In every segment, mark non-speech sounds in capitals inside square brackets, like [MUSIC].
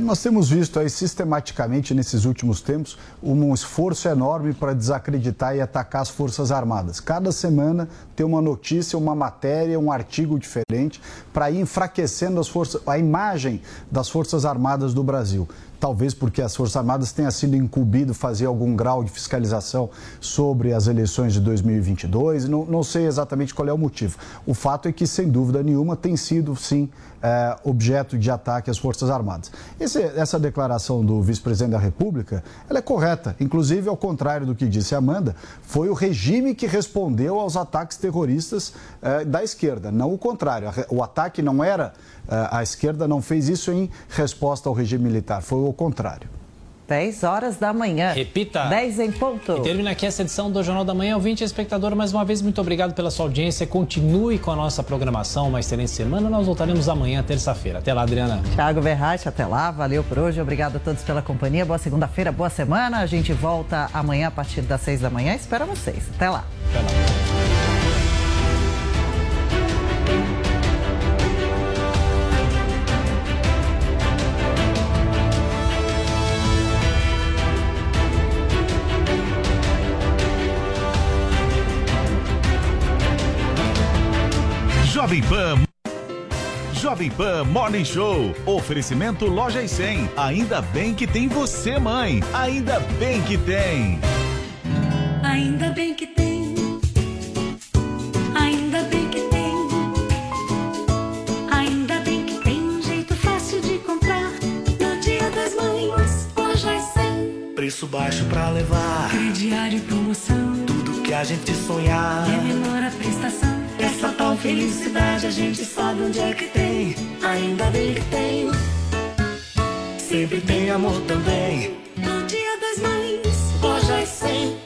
Nós temos visto aí sistematicamente nesses últimos tempos um esforço enorme para desacreditar e atacar as Forças Armadas. Cada semana tem uma notícia, uma matéria, um artigo diferente para ir enfraquecendo as forças, a imagem das Forças Armadas do Brasil. Talvez porque as Forças Armadas tenham sido incumbido fazer algum grau de fiscalização sobre as eleições de 2022. Não, não sei exatamente qual é o motivo. O fato é que, sem dúvida nenhuma, tem sido, sim, é, objeto de ataque às Forças Armadas. Esse, essa declaração do vice-presidente da República ela é correta. Inclusive, ao contrário do que disse Amanda, foi o regime que respondeu aos ataques terroristas é, da esquerda, não o contrário. O ataque não era. É, a esquerda não fez isso em resposta ao regime militar, foi o contrário. 10 horas da manhã. Repita. 10 em ponto. E termina aqui essa edição do Jornal da Manhã. Ouvinte e espectador, mais uma vez, muito obrigado pela sua audiência. Continue com a nossa programação. Uma excelente semana. Nós voltaremos amanhã, terça-feira. Até lá, Adriana. Thiago Verratti, até lá. Valeu por hoje. Obrigado a todos pela companhia. Boa segunda-feira, boa semana. A gente volta amanhã a partir das 6 da manhã. Espero vocês. Até lá. Até lá. Jovem Pan. Jovem Pan Morning Show. Oferecimento Loja e 100. Ainda bem que tem você, mãe. Ainda bem que tem. Ainda bem que tem. Ainda bem que tem. Ainda bem que tem jeito fácil de comprar. No dia das mães, loja e 100. Preço baixo pra levar. Crediário e promoção. Tudo que a gente sonhar. É menor a prestação. Essa tal felicidade a gente sabe onde é que tem. Ainda bem que tem. Sempre tem amor também. No dia das mães, loja e 100.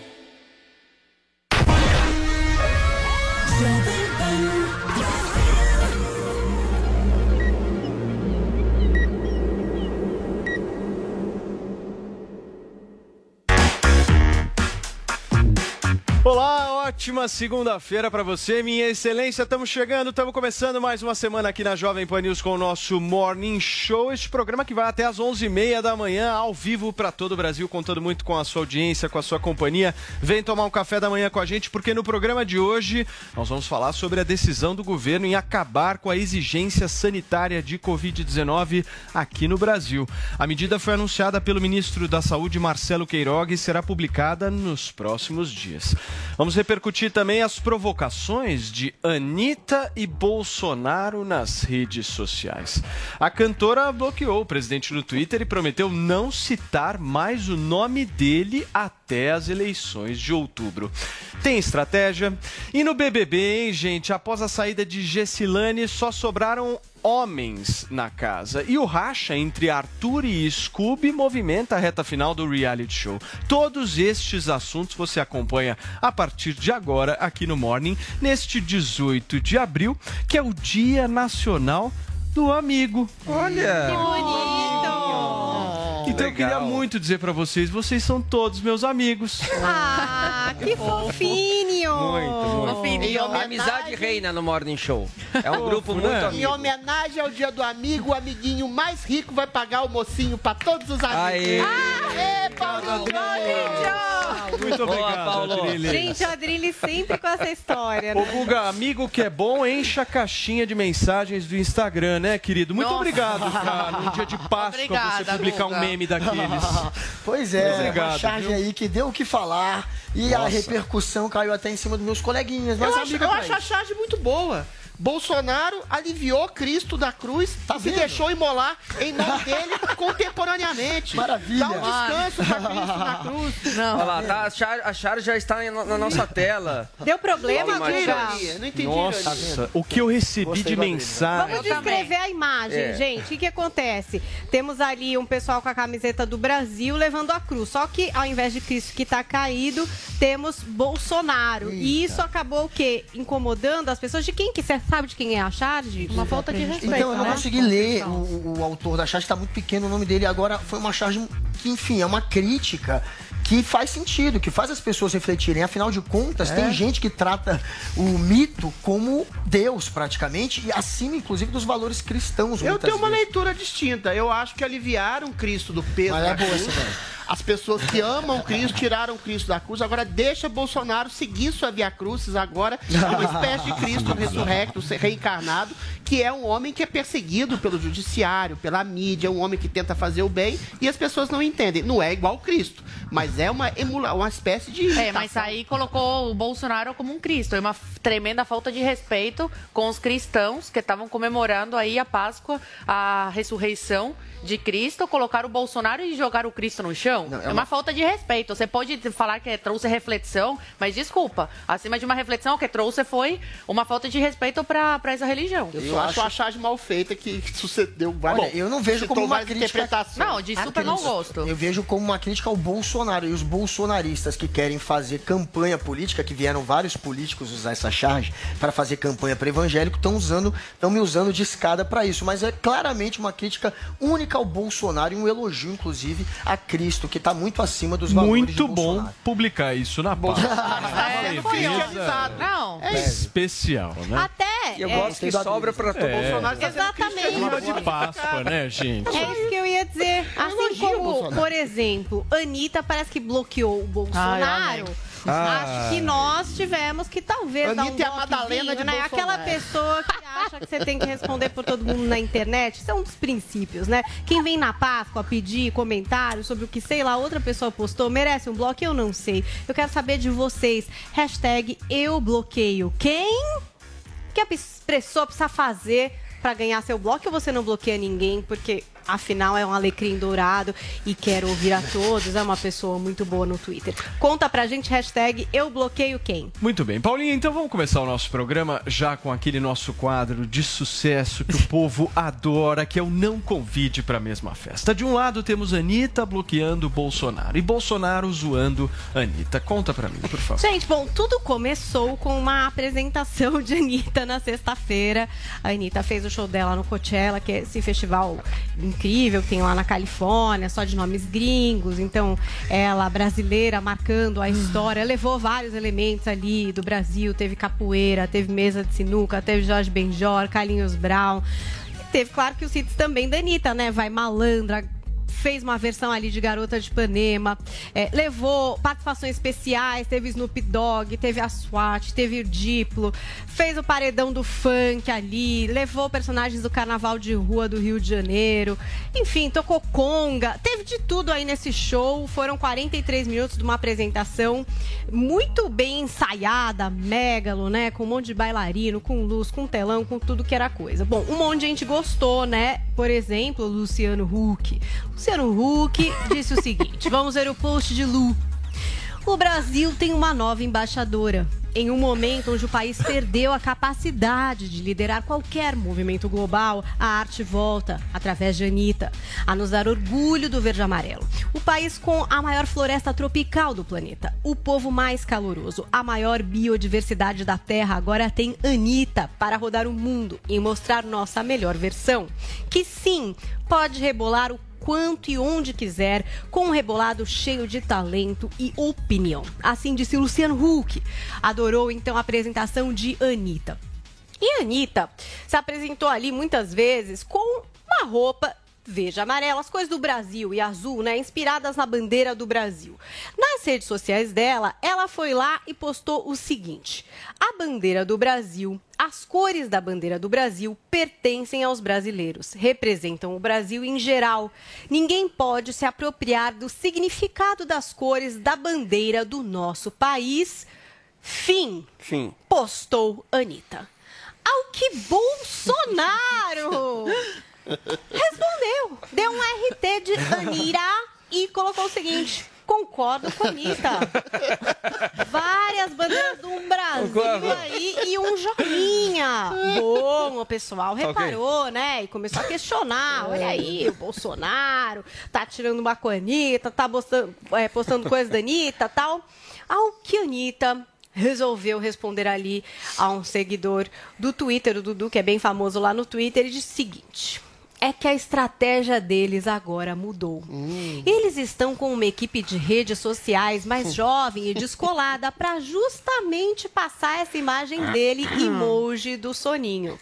Jovem Pan. Olá, ótima segunda-feira para você, minha excelência. Estamos chegando, estamos começando mais uma semana aqui na Jovem Pan News com o nosso Morning Show. Este programa que vai até às 11h30 da manhã, ao vivo para todo o Brasil, contando muito com a sua audiência, com a sua companhia. Vem tomar um café da manhã com a gente, porque no programa de hoje nós vamos falar sobre a decisão do governo em acabar com a exigência sanitária de Covid-19 aqui no Brasil. A medida foi anunciada pelo ministro da Saúde, Marcelo Queiroga, e será publicada nos próximos dias. Vamos repercutir também as provocações de Anitta e Bolsonaro nas redes sociais. A cantora bloqueou o presidente no Twitter e prometeu não citar mais o nome dele até as eleições de outubro. Tem estratégia? E no BBB, hein, gente? Após a saída de Gessilane, só sobraram homens na casa. E o racha entre Arthur e Scooby movimenta a reta final do reality show. Todos estes assuntos você acompanha a partir de agora aqui no Morning, neste 18 de abril, que é o Dia Nacional do Amigo. Olha! Que bonito! Então eu queria muito dizer pra vocês, vocês são todos meus amigos. Ah, [LAUGHS] que fofinho! Muito, muito. E amizade reina no Morning Show. É um grupo muito né? Em amigo. homenagem ao dia do amigo, o amiguinho mais rico vai pagar o mocinho pra todos os amigos. Aê. Aê, Paulo Muito Boa, obrigado, Paulo. Adrilho. Gente, o Adrilho sempre com essa história, Ô, né? Guga, amigo que é bom, encha a caixinha de mensagens do Instagram, né, querido? Muito Nossa. obrigado, cara. Num dia de Páscoa, você Obrigada, publicar um Guga. meme daqueles. [LAUGHS] Pois é, Obrigado, uma charge viu? aí que deu o que falar e a Nossa. repercussão caiu até em cima dos meus coleguinhas. Eu a acho, eu acho a charge muito boa. Bolsonaro aliviou Cristo da cruz Tá e se deixou imolar em nome dele [LAUGHS] contemporaneamente. Maravilha. Dá um descanso pra Cristo na cruz. Olha lá, tá, a, char, a char já está na, na nossa tela. Deu problema? Matias. Não entendi, Nossa, o que eu recebi Gostei de mensagem. Vamos descrever a imagem, É. gente. O que, que acontece? Temos ali um pessoal com a camiseta do Brasil levando a cruz. Só que ao invés de Cristo que está caído, temos Bolsonaro. E isso acabou o quê? Incomodando as pessoas. De quem que você sabe de quem é a charge? Uma falta de respeito. Então, eu não né? consegui ler o, o- autor da charge, está muito pequeno o nome dele. Agora, foi uma charge que, enfim, é uma crítica que faz sentido, que faz as pessoas refletirem. Afinal de contas, É. tem gente que trata o mito como Deus, praticamente, e acima, inclusive, dos valores cristãos. Eu tenho uma vezes. leitura distinta. Eu acho que aliviaram Cristo do peso Mas é boa essa ideia. As pessoas que amam Cristo tiraram Cristo da cruz. Agora deixa Bolsonaro seguir sua via crucis agora. Uma espécie de Cristo ressurrecto, reencarnado, que é um homem que é perseguido pelo judiciário, pela mídia, um homem que tenta fazer o bem e as pessoas não entendem. Não é igual Cristo, mas é uma emula, uma espécie de É, mas aí colocou o Bolsonaro como um Cristo. É uma tremenda falta de respeito com os cristãos que estavam comemorando aí a Páscoa, a ressurreição de Cristo, colocar o Bolsonaro e jogar o Cristo no chão. Não, é é, uma- uma... falta de respeito. Você pode falar que trouxe reflexão, mas desculpa, acima de uma reflexão, o que trouxe foi uma falta de respeito para essa religião. Eu, só acho a charge mal feita que sucedeu várias. Olha, eu não vejo como uma crítica. interpretações. Não, de super mau gosto. Eu vejo como uma crítica ao Bolsonaro e os bolsonaristas que querem fazer campanha política, que vieram vários políticos usar essa charge para fazer campanha para evangélico, estão usando, estão me usando de escada para isso. Mas é claramente uma crítica única ao Bolsonaro e um elogio, inclusive, a Cristo, que está muito acima dos valores Muito de bom Bolsonaro. publicar isso na página. [LAUGHS] É, não foi. Não. Especial, né? Até. Eu é, gosto que sobra pra todo É. Bolsonaro. Exatamente. Clima de Páscoa, né, gente? É isso que eu ia dizer. Assim como, por exemplo, Anitta parece que bloqueou o Bolsonaro. Ah. Acho que nós tivemos que talvez dar um Anitta é a Madalena de né? Aquela Bolsonaro. pessoa que acha que você tem que responder por todo mundo na internet. Isso é um dos princípios, né? Quem vem na Páscoa pedir comentários sobre o que, sei lá, outra pessoa postou, merece um bloco? Eu não sei. Eu quero saber de vocês. Hashtag eu bloqueio. Quem? que a pessoa precisa fazer para ganhar seu bloco ou você não bloqueia ninguém porque afinal é um alecrim dourado e quer ouvir a todos, é uma pessoa muito boa no Twitter. Conta pra gente, hashtag eu bloqueio quem. Muito bem, Paulinha, então vamos começar o nosso programa já com aquele nosso quadro de sucesso que o povo [LAUGHS] adora, que é o Não Convide para a Mesma Festa. De um lado temos Anitta bloqueando Bolsonaro e Bolsonaro zoando Anitta. Conta pra mim, por favor. Gente, bom, tudo começou com uma apresentação de Anitta na sexta-feira. A Anitta fez o show dela no Coachella, que é esse festival incrível que tem lá na Califórnia, só de nomes gringos. Então, ela, brasileira, marcando a história, levou vários elementos ali do Brasil. Teve capoeira, teve mesa de sinuca, teve Jorge Benjor, Carlinhos Brown. Teve, claro, que os hits também da Anitta, né? Vai Malandra, fez uma versão ali de Garota de Ipanema, é, levou participações especiais, teve Snoop Dogg, teve a SWAT, teve o Diplo, fez o paredão do funk ali, levou personagens do Carnaval de Rua do Rio de Janeiro, enfim, tocou conga, teve de tudo aí nesse show, foram 43 minutos de uma apresentação muito bem ensaiada, megalo, né, com um monte de bailarino, com luz, com telão, com tudo que era coisa. Bom, um monte de gente gostou, né, por exemplo, Luciano Huck. Luciano Huck disse o seguinte: vamos ver o post de Lu. O Brasil tem uma nova embaixadora. Em um momento onde o país perdeu a capacidade de liderar qualquer movimento global, a arte volta, através de Anitta, a nos dar orgulho do verde amarelo. O país com a maior floresta tropical do planeta, o povo mais caloroso, a maior biodiversidade da Terra, agora tem Anitta para rodar o mundo e mostrar nossa melhor versão. Que sim, pode rebolar o quanto e onde quiser, com um rebolado cheio de talento e opinião. Assim disse Luciano Huck. Adorou então a apresentação de Anitta. E Anitta se apresentou ali muitas vezes com uma roupa verde e amarela, as cores do Brasil e azul, né, inspiradas na bandeira do Brasil. Nas redes sociais dela, ela foi lá e postou o seguinte: a bandeira do Brasil, as cores da bandeira do Brasil pertencem aos brasileiros, representam o Brasil em geral. Ninguém pode se apropriar do significado das cores da bandeira do nosso país. Fim. Fim. Postou Anitta. Ao que Bolsonaro [LAUGHS] respondeu. Deu um RT de Anira e colocou o seguinte. Concordo com a Anitta. Várias bandeiras do Brasil aí e um joinha. Bom, o pessoal reparou, né? E começou a questionar. Olha aí, o Bolsonaro tá tirando uma com a Anitta, tá postando, é, postando coisas da Anitta e tal. Ao que a Anitta resolveu responder ali a um seguidor do Twitter, o Dudu, que é bem famoso lá no Twitter, e disse o seguinte. É que a estratégia deles agora mudou. Eles estão com uma equipe de redes sociais mais jovem e descolada para justamente passar essa imagem dele [COUGHS] emoji do soninho.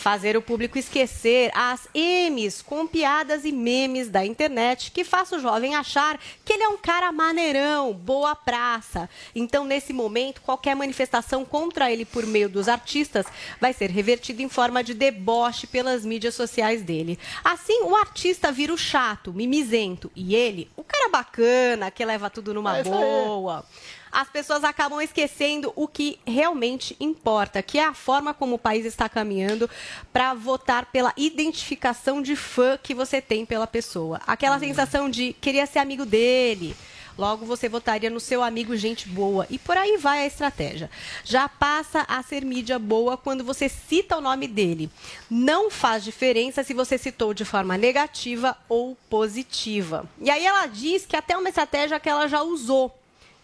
Fazer o público esquecer as M's com piadas e memes da internet que faça o jovem achar que ele é um cara maneirão, boa praça. Então, nesse momento, qualquer manifestação contra ele por meio dos artistas vai ser revertida em forma de deboche pelas mídias sociais dele. Assim, o artista vira o chato, mimizento, e ele, o cara bacana, que leva tudo numa É boa as pessoas acabam esquecendo o que realmente importa, que é a forma como o país está caminhando para votar pela identificação de fã que você tem pela pessoa. Aquela sensação de queria ser amigo dele. Logo você votaria no seu amigo gente boa. E por aí vai a estratégia. Já passa a ser mídia boa quando você cita o nome dele. Não faz diferença se você citou de forma negativa ou positiva. E aí ela diz que até uma estratégia que ela já usou.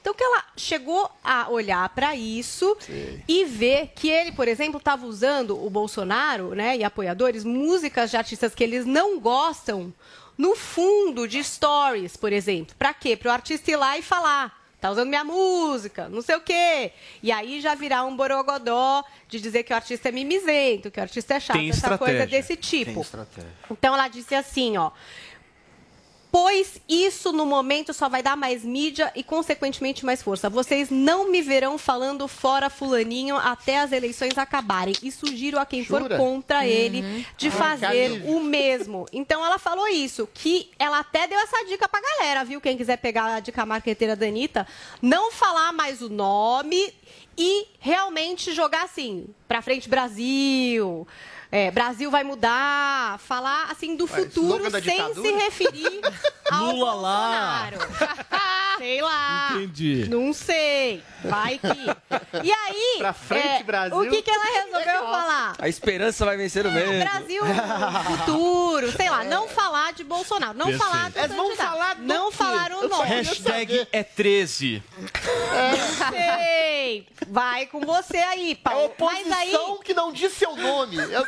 Então que ela chegou a olhar para isso e ver que ele, por exemplo, estava usando o Bolsonaro, né, e apoiadores, músicas de artistas que eles não gostam no fundo de stories, por exemplo. Para quê? Para o artista ir lá e falar. Tá usando minha música, não sei o quê. E aí já virar um borogodó de dizer que o artista é mimizento, que o artista é chato, Tem essa coisa desse tipo. Então ela disse assim, ó. Pois isso no momento só vai dar mais mídia e, consequentemente, mais força. Vocês não me verão falando fora fulaninho até as eleições acabarem. E sugiro a quem for Jura? contra Uhum. ele de Ah, fazer o mesmo. Então ela falou isso, que ela até deu essa dica pra galera, viu? Quem quiser pegar a dica marqueteira da Anitta, não falar mais o nome e realmente jogar assim, pra frente Brasil. É, Brasil vai mudar, falar assim do futuro sem ditadura? se referir [LAUGHS] ao Lula lá. Bolsonaro. [LAUGHS] Sei lá. Entendi. Não sei. Vai que. E aí, Pra frente, é, Brasil. o que, que ela resolveu falar? A esperança vai vencer o medo. Brasil, [LAUGHS] futuro, sei lá, não falar de Bolsonaro, não Perfeito. falar do Eles vão candidato, falar do não quê? falar o nome. Hashtag é 13. Sei, vai com você aí, Paulo. Mas aí, Oposição que não diz seu nome. Eu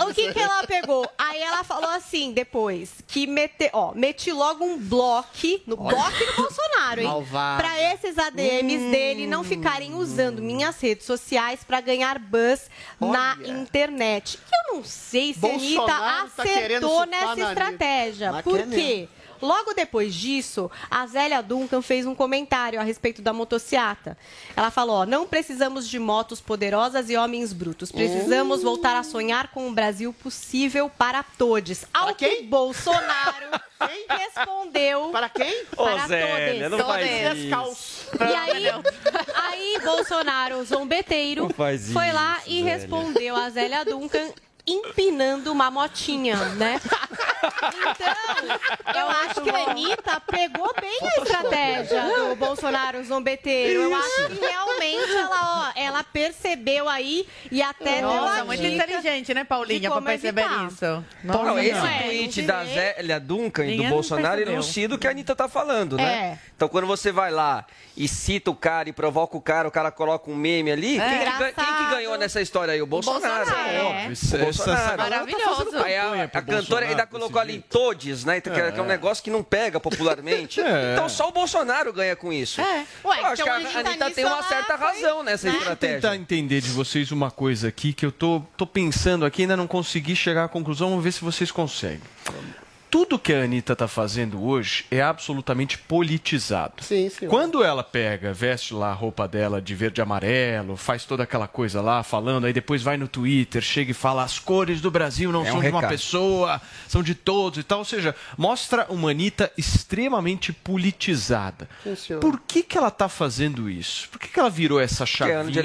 o que, que ela pegou? Aí ela falou assim, depois, que mete, ó, meti logo um bloco no bloco do Bolsonaro, hein? Pra esses ADMs dele não ficarem usando minhas redes sociais pra ganhar buzz na internet. Eu não sei se a Anitta Bolsonaro tá acertou nessa estratégia. Por quê? Logo depois disso, a Zélia Duncan fez um comentário a respeito da motociata. Ela falou: ó, não precisamos de motos poderosas e homens brutos. Precisamos Uh. voltar a sonhar com um Brasil possível para todos. Ao que Bolsonaro [LAUGHS] respondeu. Para quem? Ô, Para Zélia, todos. não faz Todos. isso. Descalço. E aí, aí Bolsonaro, zombeteiro, faz foi lá isso, e Zélia. respondeu a Zélia Duncan empinando uma motinha, né? Então, eu acho que a Anitta pegou bem a estratégia do Bolsonaro zombeteiro. Eu acho que realmente ela, ó, ela percebeu aí e até deu Nossa, a muito dica inteligente, né, Paulinha, pra perceber evitar. isso. Não, Nossa, esse não. É, tweet não da. Zélia Duncan e do Bolsonaro elucida o que a Anitta tá falando, né? É. Então quando você vai lá e cita o cara e provoca o cara, o cara coloca um meme ali, É. quem, que, ga- quem que ganhou nessa história aí? O Bolsonaro. Bolsonaro, é. Óbvio, Isso- o Bolsonaro. galera tá Maravilhoso. Aí a, a cantora ainda colocou ali jeito. todes, né? Que, é- é um negócio que não pega popularmente. [LAUGHS] É. Então só o Bolsonaro ganha com isso. É. Ué, Eu acho então que a a Anitta tem uma certa foi, razão nessa né? estratégia. tentar entender de vocês uma coisa aqui que eu tô, tô pensando aqui, ainda não consegui chegar à conclusão, vamos ver se vocês conseguem. Tudo que a Anitta tá fazendo hoje é absolutamente politizado. Sim, sim. Quando ela pega, veste lá a roupa dela de verde e amarelo, faz toda aquela coisa lá, falando, aí depois vai no Twitter, chega e fala as cores do Brasil não É um são de uma pessoa, são de todos e tal. Ou seja, mostra uma Anitta extremamente politizada. Sim, senhor. Por que, que ela tá fazendo isso? Por que, que ela virou essa chavinha ano de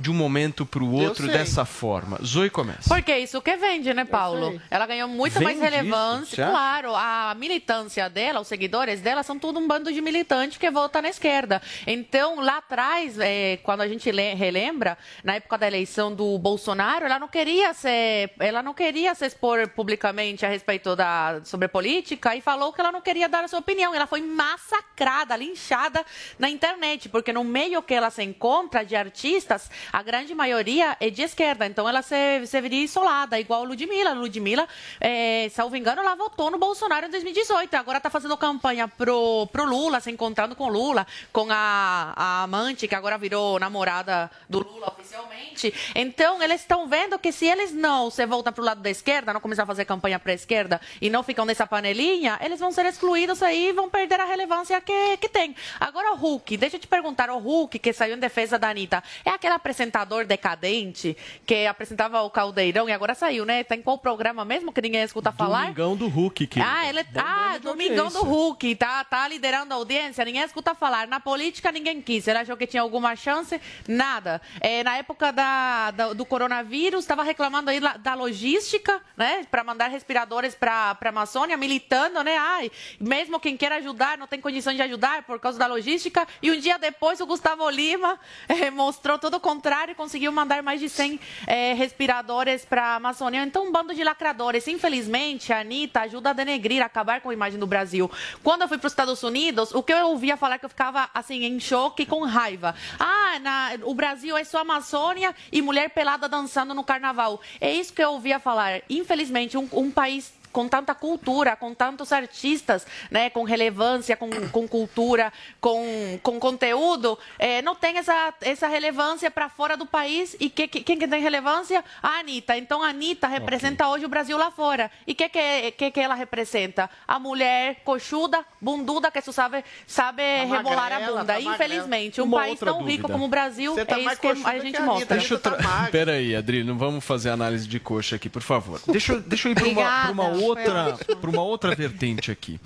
de um momento para o outro dessa forma? Zoe começa. Porque é isso que vende, né, Paulo? Ela ganhou muito Vende mais isso, relevância. você acha? Claro, a militância dela, os seguidores dela, são tudo um bando de militantes que vota na esquerda. Então, lá atrás, é, quando a gente le- relembra, na época da eleição do Bolsonaro, ela não queria ser, ela não queria se expor publicamente a respeito da sobre política e falou que ela não queria dar a sua opinião. Ela foi massacrada, linchada na internet, porque no meio que ela se encontra de artistas, a grande maioria é de esquerda. Então ela se, se viria isolada, igual Ludmilla. Ludmilla, é, salvo engano, ela votou no Bolsonaro em 2018. Agora está fazendo campanha pro, pro Lula, se encontrando com Lula, com a, a amante, que agora virou namorada do Lula oficialmente. Então, eles estão vendo que se eles não se voltam pro lado da esquerda, não começar a fazer campanha para a esquerda e não ficam nessa panelinha, eles vão ser excluídos aí e vão perder a relevância que, que tem. Agora, o Hulk, deixa eu te perguntar, o Hulk, que saiu em defesa da Anitta, é aquele apresentador decadente que apresentava o Caldeirão e agora saiu, né? Tá em qual programa mesmo que ninguém escuta falar? Domingão do Hulk, que Ah, ele ah, Domingão do Hulk, tá, tá liderando a audiência, ninguém escuta falar. Na política, ninguém quis. Ele achou que tinha alguma chance? Nada. É, na época da, da- do coronavírus, estava reclamando aí da logística, né, para mandar respiradores para a Amazônia, militando, né? Ai, mesmo quem quer ajudar não tem condições de ajudar por causa da logística. E um dia depois, o Gustavo Lima [LAUGHS] eh, mostrou todo o contrário e conseguiu mandar mais de 100 eh, respiradores para a Amazônia. Então, um bando de lacradores. Infelizmente, a Anitta ajuda a denegrir, acabar com a imagem do Brasil. Quando eu fui para os Estados Unidos, o que eu ouvia falar que eu ficava assim em choque com raiva. Ah, na- o Brasil é só Amazônia e mulher pelada dançando no carnaval. É isso que eu ouvia falar. Infelizmente, um, um país com tanta cultura, com tantos artistas, né, com relevância, com, com cultura, com, com conteúdo, eh, não tem essa, essa relevância para fora do país. E que, que- quem que tem relevância? A Anitta. Então, a Anitta representa hoje o Brasil lá fora. E o que, que, que, que ela representa? A mulher coxuda, bunduda, que só sabe, sabe rebolar a bunda. tá. Infelizmente, um Uma país outra tão rico dúvida. como o Brasil, Você tá é isso que a que gente a mostra. Deixa eu Tá tra... magro. Peraí, Adri, não vamos fazer análise de coxa aqui, por favor. Deixa eu, deixa eu ir para uma, uma Obrigada, outra, pra uma outra vertente aqui.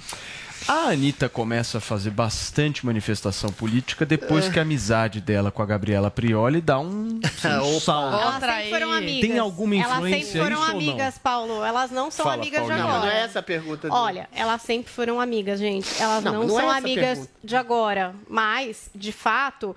A Anitta começa a fazer bastante manifestação política depois que a amizade dela com a Gabriela Prioli dá um, [LAUGHS] um salto. Elas Outra sempre foram amigas. Tem alguma Elas influência sempre foram isso ou não? amigas, Paulo. Elas não são Fala, amigas de Paulinha. Não, agora. não é essa a pergunta. dele. Olha, elas sempre foram amigas, gente. Elas Não, não, não é são essa a amigas pergunta. de agora. Mas, de fato,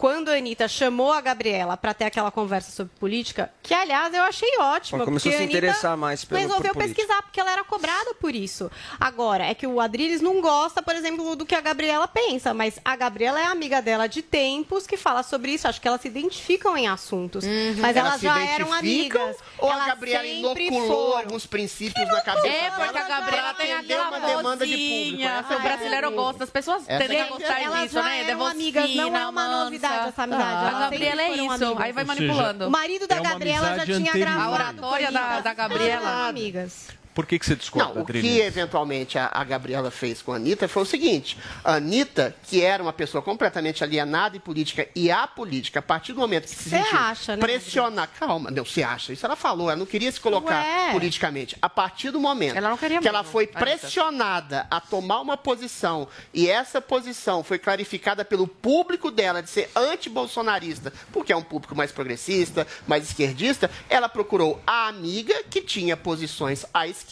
quando a Anitta chamou a Gabriela para ter aquela conversa sobre política, que aliás eu achei ótimo. Ela começou porque a se interessar mais pelo- Resolveu por política. pesquisar, porque ela era cobrada por isso. Agora, é que o Adriles não gosta, por exemplo, do que a Gabriela pensa, mas a Gabriela é amiga dela de tempos que fala sobre isso. Acho que elas se identificam em assuntos. Mas Elas elas se já eram amigas. Ou a Elas Gabriela inoculou foram. alguns princípios na cabeça É, porque a Gabriela tem aquela uma demanda de público. Essa é O brasileiro gosta. As pessoas tendem é a gostar Elas disso, né? Eram voz amigas, não é uma mansa. Novidade essa amizade. A Elas Gabriela é isso. amigas. Aí vai seja, manipulando. O marido É da uma Gabriela já amizade tinha anterior. gravado. A oratória da- da Gabriela. Eram amigas. Por que, que você discorda, Não, o Adri? que eventualmente a, a Gabriela fez com a Anitta foi o seguinte: a Anitta, que era uma pessoa completamente alienada em política e apolítica, a partir do momento que se acha, né, pressionar. Calma, não, você acha. Isso ela falou, ela não queria se colocar Ué. politicamente. A partir do momento Ela não queria que ela mesmo, foi Anitta. pressionada a tomar uma posição e essa posição foi clarificada pelo público dela de ser anti-bolsonarista, porque é um público mais progressista, mais esquerdista, ela procurou a amiga que tinha posições à esquerda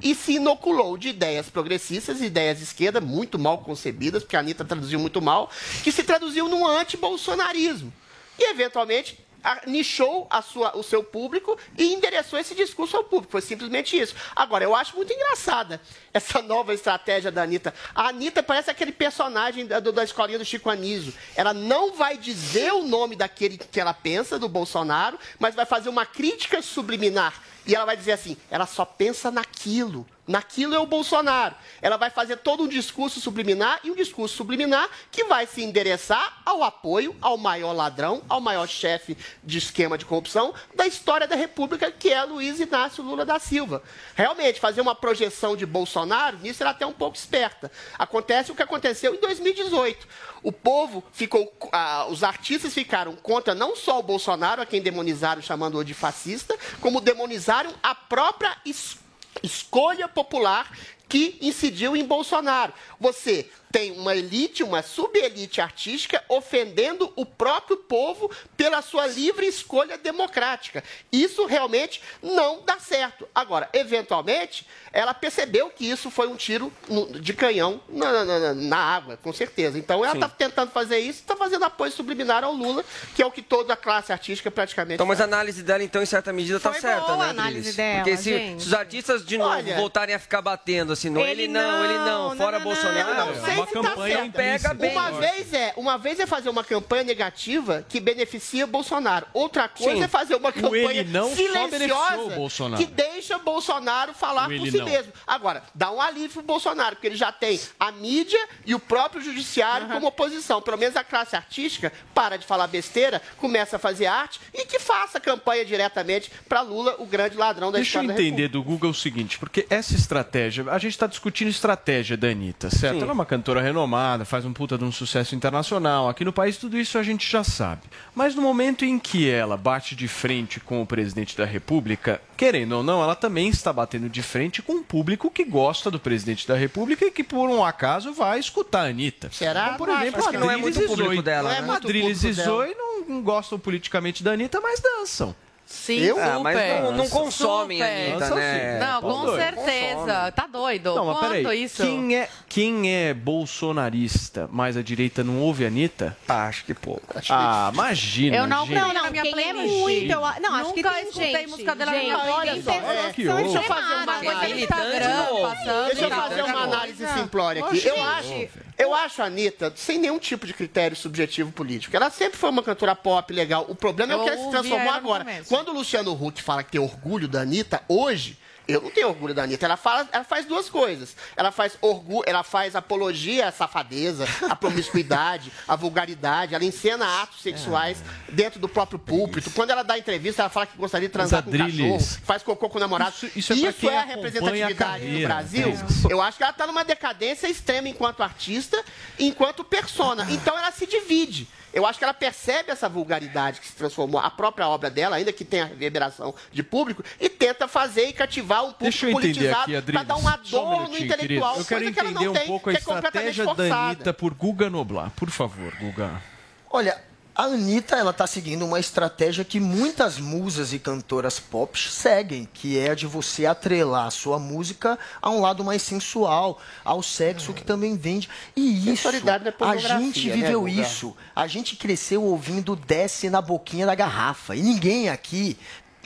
e se inoculou de ideias progressistas, ideias de esquerda muito mal concebidas, porque a Anitta traduziu muito mal, que se traduziu num anti-bolsonarismo. E, eventualmente, a- nichou a sua, o seu público e endereçou esse discurso ao público. Foi simplesmente isso. Agora, eu acho muito engraçada essa nova estratégia da Anitta. A Anitta parece aquele personagem da, da escolinha do Chico Anísio. Ela não vai dizer o nome daquele que ela pensa, do Bolsonaro, mas vai fazer uma crítica subliminar. E ela vai dizer assim: ela só pensa naquilo. Naquilo é o Bolsonaro. Ela vai fazer todo um discurso subliminar e um discurso subliminar que vai se endereçar ao apoio ao maior ladrão, ao maior chefe de esquema de corrupção da história da República, que é Luiz Inácio Lula da Silva. Realmente, fazer uma projeção de Bolsonaro, nisso ela é até um pouco esperta. Acontece o que aconteceu em 2018. O povo ficou, ah, os artistas ficaram contra não só o Bolsonaro, a quem demonizaram chamando-o de fascista, como demonizaram a própria es- escolha popular que incidiu em Bolsonaro. Você tem uma elite, uma subelite artística ofendendo o próprio povo pela sua livre escolha democrática. Isso realmente não dá certo. Agora, eventualmente, ela percebeu que isso foi um tiro no- de canhão na, na- na- na água, com certeza. Então, ela está tentando fazer isso, está fazendo apoio subliminar ao Lula, que é o que toda a classe artística praticamente Então, mas a faz. análise dela, então, em certa medida, tá Foi certa, boa né, a análise dela, Porque se, gente. se os artistas, de novo, Olha, voltarem a ficar batendo assim, no ele, não, ele não, fora Bolsonaro, Eu não sei se tá certo. pega bem. Uma vez é, uma vez é fazer uma campanha negativa que beneficia Bolsonaro. Outra coisa Sim. é fazer uma campanha silenciosa que deixa Bolsonaro falar por si não. mesmo. Agora, dá um alívio pro Bolsonaro, porque ele já tem a mídia e o próprio judiciário como oposição. Pelo menos a classe artística para de falar besteira, começa a fazer arte e que faça campanha diretamente para Lula, o grande ladrão da Deixa eu entender do Google o seguinte, porque essa estratégia, a gente está discutindo estratégia da Anitta, certo? Sim. Ela é uma cantora renomada, faz um puta de um sucesso internacional. Aqui no país tudo isso a gente já sabe. Mas no momento em que ela bate de frente com o presidente da República, querendo ou não, ela também está batendo de frente com um público que gosta do presidente da República e que por um acaso vai escutar a Anitta. Será? Então, por Não, exemplo, acho a que não é muito público dela, Não é né? muito Adriles e. Zoe não gostam politicamente da Anitta, mas dançam. Sim, Eu? super. Ah, mas não- não consomem a Super. Anitta, né? Não, Os com dois. certeza. Tá doido. Não, mas Quanto peraí. isso? Quem é, quem é bolsonarista, mas a direita não ouve a Anitta? Acho que pouco. Ah, imagina. Eu não gente. Não, na minha quem é muito, eu a- não, acho que Nunca tem escutei gente, música dela na gente, minha olha só, É, que ouve. Deixa eu fazer uma coisa no Instagram, não. Deixa eu tá? fazer uma análise simplória aqui. Eu acho, eu acho a Anitta sem nenhum tipo de critério subjetivo político. Ela sempre foi uma cantora pop legal. O problema é o que Eu ela se transformou ela agora. Quando o Luciano Huck fala que tem orgulho da Anitta, hoje. Eu não tenho orgulho da Anitta. Ela, fala, ela faz duas coisas. Ela faz orgulho, ela faz apologia à safadeza, à promiscuidade, [LAUGHS] à vulgaridade. Ela encena atos sexuais dentro do próprio púlpito. Quando ela dá entrevista, ela fala que gostaria de transar com um cachorro, faz cocô com o namorado. isso- isso é pra quem a acompanha a representatividade do Brasil. Adriles. Eu acho que ela está numa decadência extrema enquanto artista, enquanto persona. [LAUGHS] Então ela se divide. Eu acho que ela percebe essa vulgaridade que se transformou a própria obra dela, ainda que tenha reverberação de público, e tenta fazer e cativar um público Deixa eu entender politizado aqui, para Adriles. dar um um adorno minutinho, intelectual, querido. Eu quero coisa que ela entender não um tem, pouco a que é completamente estratégia da forçada. Anitta por Guga Noblar. Por favor, Guga. Olha, a Anitta, ela tá seguindo uma estratégia que muitas musas e cantoras pop seguem, que é a de você atrelar a sua música a um lado mais sensual, ao sexo que também vende. E isso, é a gente né, viveu isso. A gente cresceu ouvindo desce na boquinha da garrafa. E ninguém aqui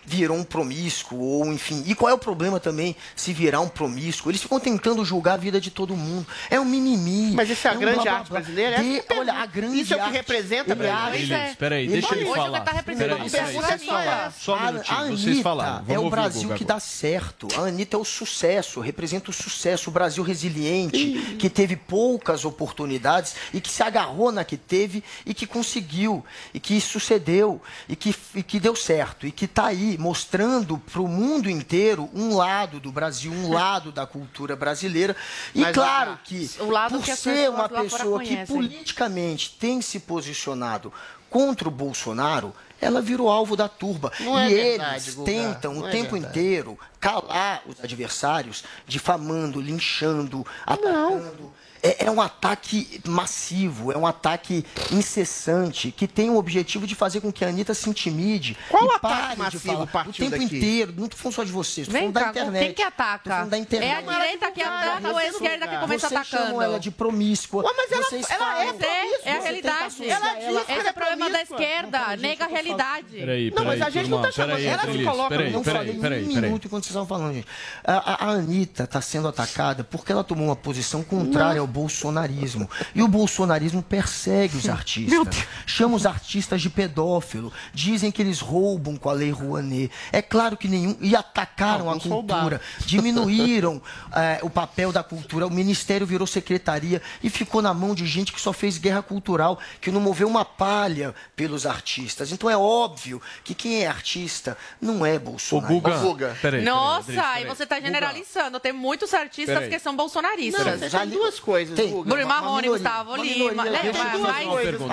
virou um promíscuo, ou enfim. E qual é o problema também se virar um promíscuo? Eles ficam tentando julgar a vida de todo mundo. É um mimimi. Mas isso é a um grande blá, blá, arte blá. brasileira? De- Essa que eu olha, a grande Isso é o que representa pra acha- gente. Adriles, peraí, deixa ele falar. tá a é minha. falaram. Só um A- minutinho, a vocês Anitta falaram. Vamos é o Brasil que dá certo. A Anitta é o sucesso, representa o sucesso, o Brasil resiliente, que teve poucas oportunidades e que se agarrou na que teve e que conseguiu, e que sucedeu, e que, e que deu certo, e que está aí mostrando para o mundo inteiro um lado do Brasil, um lado da cultura brasileira. E Mas, claro que, por que ser uma pessoa que conhecem. politicamente tem se posicionado contra o Bolsonaro, ela virou alvo da turba. Não é e verdade, eles tentam Não o é tempo verdade. inteiro calar os adversários, difamando, linchando, atacando. É, é um ataque massivo, é um ataque incessante, que tem o objetivo de fazer com que a Anitta se intimide. Qual e ataque pare de massivo falar. O tempo daqui? inteiro, não tô falando só de vocês, tô Vem falando da cá, internet. quem que ataca? falando da internet. É a direita que ataca ou a esquerda que começa Vocês atacando? chamam ela de promíscua. Ué, mas ela- Vocês ela é falam- É, é a realidade. tenta associar ela- Esse é o problema da esquerda. Nega a realidade. Peraí, Não, mas peraí, a gente não tá chamando. peraí, Ela se coloca. peraí, não peraí, falei peraí, um peraí. minuto enquanto vocês estavam falando, gente. A, a, a Anitta está sendo atacada porque ela tomou uma posição contrária ao bolsonarismo. E o bolsonarismo persegue os artistas. Chama os artistas de pedófilo. Dizem que eles roubam com a lei Rouanet. É claro que nenhum. E atacaram a Alguns cultura. roubaram. Diminuíram [LAUGHS] eh, o papel da cultura. O ministério virou secretaria e ficou na mão de gente que só fez guerra cultural, que não moveu uma palha pelos artistas. Então é óbvio que quem é artista não é bolsonarista. Ô, Guga, peraí, Nossa, peraí, Adriles, e você tá generalizando. Tem muitos artistas Peraí. que são bolsonaristas. Não, você tem duas coisas, Tem. Guga. Bruno Marrone, Gustavo uma Lima, minutinho,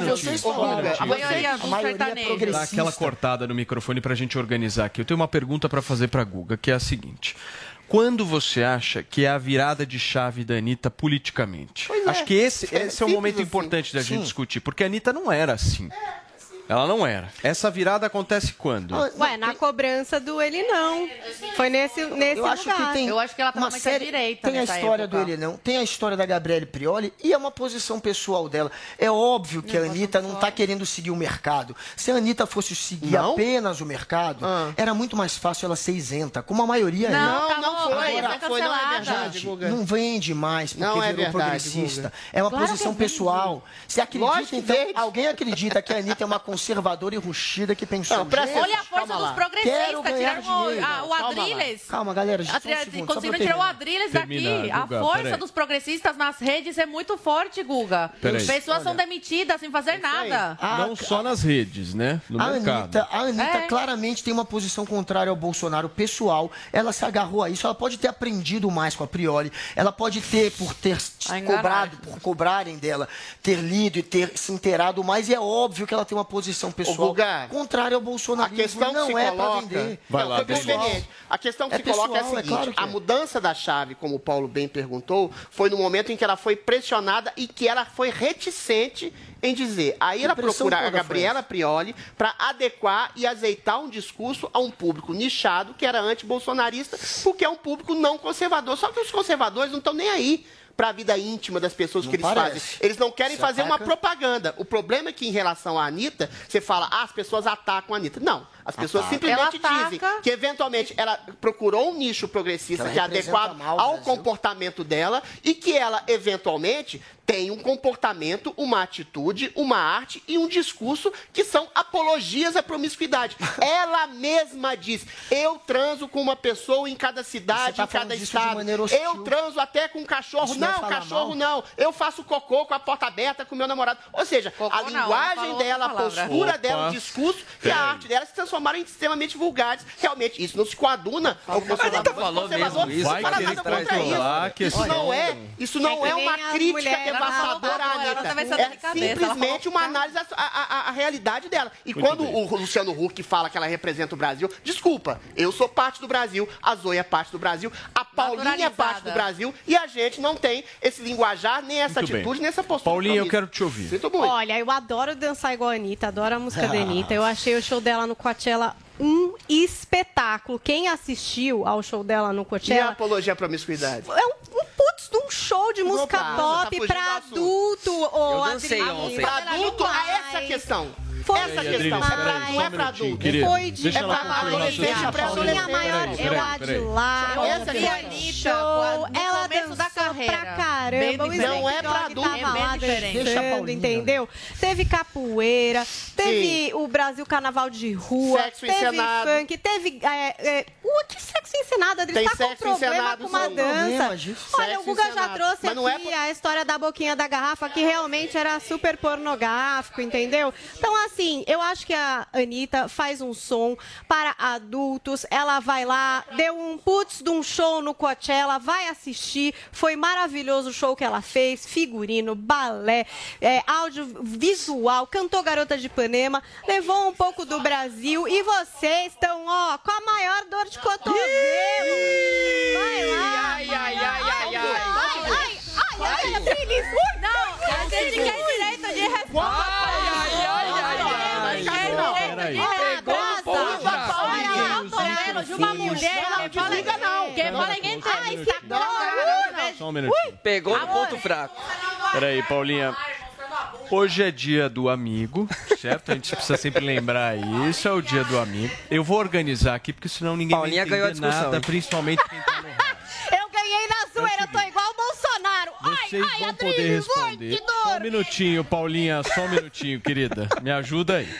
Vocês minutinho. A maioria dos a é sertanejos. Dá aquela cortada no microfone pra gente organizar aqui. Eu tenho uma pergunta pra fazer pra Guga, que é a seguinte. Quando você acha que é a virada de chave da Anitta politicamente? Pois é. Acho que esse, É esse é um momento assim. importante da gente Sim. discutir, porque a Anitta não era assim. Ela não era. Essa virada acontece quando? Ah, Ué, na cobrança do ele não. Foi nesse, nesse Eu acho lugar. que tem Eu acho que ela tava uma mais à série, direita Tem a história época. do ele não, tem a história da Gabriele Prioli e é uma posição pessoal dela. É óbvio que a Anitta não está querendo seguir o mercado. Se a Anitta fosse seguir Não? apenas o mercado, Ah. era muito mais fácil ela ser isenta, como a maioria é. Não, Não, tá não louco, foi, ela não foi não é verdade, Guga. Não vende mais porque Não é virou verdade, progressista. Guga. É uma Claro posição vende. pessoal. Se acredita, Lógico então, vende. alguém acredita que a Anitta é uma [LAUGHS] conservadora e ruxida que pensou. Não, presta "Gente, Olha a força dos progressistas. Tiraram o, dinheiro. o. Adriles. Calma, galera, só um segundo, Conseguiram tirar o Adriles daqui. Termina, a Guga, força peraí. dos progressistas nas redes é muito forte, Guga. Peraí. Pessoas são demitidas sem fazer nada. Ah, Não só nas redes, né? No A mercado. Anitta, a Anitta É. claramente tem uma posição contrária ao Bolsonaro pessoal. Ela se agarrou a isso. Ela pode ter aprendido mais com a Priori. Ela pode ter, por ter A enganar. cobrado, por cobrarem dela, ter lido e ter se inteirado mais. E é óbvio que ela tem uma posição pessoal Guga, contrária ao A Bolsonaro. questão não que se é pra coloca. vender. Vai não, lá. A questão que É se coloca é a pessoal, é seguinte: claro a é. mudança da chave, como o Paulo bem perguntou, foi no momento em que ela foi pressionada e que ela foi reticente em dizer. Aí ela procura a Gabriela Prioli para adequar e azeitar um discurso a um público nichado que era anti-bolsonarista, porque é um público não conservador. Só que os conservadores não estão nem aí para a vida íntima das pessoas Não que eles parece. fazem. Eles não querem Se fazer uma ataca. propaganda. O problema é que, em relação à Anitta, você fala, ah, as pessoas atacam a Anitta. Não. As pessoas Ataca. simplesmente Ela dizem ataca. que, eventualmente, ela procurou um nicho progressista Que que, é adequado ao Brasil. comportamento dela e que ela, eventualmente, tem um comportamento, uma atitude, uma arte e um discurso que são apologias à promiscuidade. [LAUGHS] ela mesma diz: eu transo com uma pessoa em cada cidade, tá em cada estado. Eu transo até com um cachorro. Isso não é não, cachorro mal? não. Eu faço cocô com a porta aberta com meu namorado. Ou seja, Cocô a não, linguagem falou dela, a postura Opa. dela, o discurso e a arte dela se transformaram em extremamente vulgares. Realmente, isso não se coaduna ao conservador. Anitta falou conservador mesmo isso, não vai fala nada contra isso. Isso não é, isso não É é, que nem uma crítica devastadora Anitta. tá É simplesmente uma análise à, à- à- à realidade dela. E quando o Luciano Huck fala que ela representa o Brasil, desculpa, eu sou parte do Brasil, a Zoe é parte do Brasil, a Paulinha é parte do. Brasil e a gente não tem esse linguajar, nem essa Muito bem. atitude, nem essa postura. Paulinha, eu quero te ouvir. Sinto muito. Olha, eu adoro dançar igual a Anitta, adoro a música da [LAUGHS] Anitta. Eu achei o show dela no Coachella um espetáculo. Quem assistiu ao show dela no E a Coachella apologia à promiscuidade? é um, um putz de um show de música Opa, pop tá fugindo pra adulto. ô, Eu dancei Adriano. ontem. Pra adulto, é essa a questão. Foi essa Peraí, questão. Adriles, É pra- não é pra adulto. querido. Foi de Deixa ela pra adolescente, raciocínio. pra Paulinha adolescente. maior, eu lá, Essa eu vi questão. a Anitta, show, no ela começo da carreira. pra caramba. Não é pra adulto. É tava bem lá diferente. Deixa a dançando, entendeu? Teve capoeira, teve o Brasil Carnaval de Rua, Sexo teve encenado. funk, teve... É, é, o que sexo encenado? Adri? Tem tá com sexo problema encenado, com uma dança. Olha, o Guga já trouxe é aqui a história da boquinha da garrafa, que realmente era super pornográfico, entendeu? Então, assim, eu acho que a Anitta faz um som para adultos, ela vai lá, deu um putz de um show no Coachella, vai assistir, foi maravilhoso o show que ela fez, figurino, balé, é, audiovisual, cantou Garota de Ipanema, levou um pouco do Brasil e vocês estão, ó, com a maior dor de cotovelo. Vai lá. Ai, ai, ai, ai, ai. Ai, ai, ai, ai, Adriles, ui, Não, a gente quer direito de resposta. Ai, ai, ai, ai, ai. Quer Peraí. direito de Pegou no resposta. ponto fraco. Olha lá, o tornado de uma mulher que fala desliga, não. que fala ninguém tem. Ai, Não, Só um minutinho. Pegou no ponto fraco. Peraí, Paulinha. Hoje é dia do amigo, certo? A gente precisa sempre lembrar isso, é o dia do amigo. Eu vou organizar aqui, porque senão ninguém Paulinha vai ganhou a entender discussão, nada, hein? principalmente quem tá no Eu ganhei na zoeira, eu tô igual o Bolsonaro. Vocês ai, ai, vão poder ai, responder. que dor. Só um minutinho, Paulinha, só um minutinho, querida. Me ajuda aí.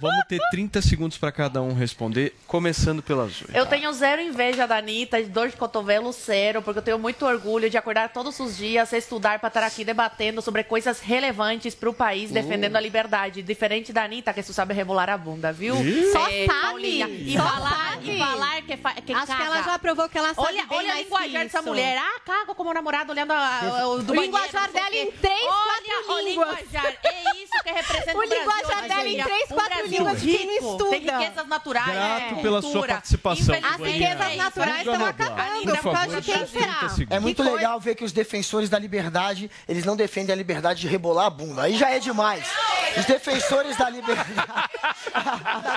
Vamos ter 30 segundos para cada um responder, começando pela Zoe. Eu tenho zero inveja da Anitta, dor de cotovelo zero, porque eu tenho muito orgulho de acordar todos os dias, estudar para estar aqui debatendo sobre coisas relevantes para o país, defendendo a liberdade. Diferente da Anitta, que isso sabe rebolar a bunda, viu? Ih. Só É, sabe, Paulinha. E só falar, sabe. e falar que, fa- que Acho caga. que ela já provou que ela sabe Olha, bem olha a linguajar dessa mulher. Ah, caga como namorado olhando a, o do O banheiro, linguajar dela o em três, Olha, quatro o línguas. linguajar. É isso que representa [LAUGHS] O o, Brasil. linguajar hoje dela em três, quatro Brasil línguas que rico, estuda. Tem riquezas naturais. Grato é, pela sua participação. As riquezas naturais estão acabando Por por causa de quem só 30 será? É muito legal ver que os defensores da liberdade, eles não defendem a liberdade de rebolar a bunda. Aí já é demais. Os defensores da liberdade.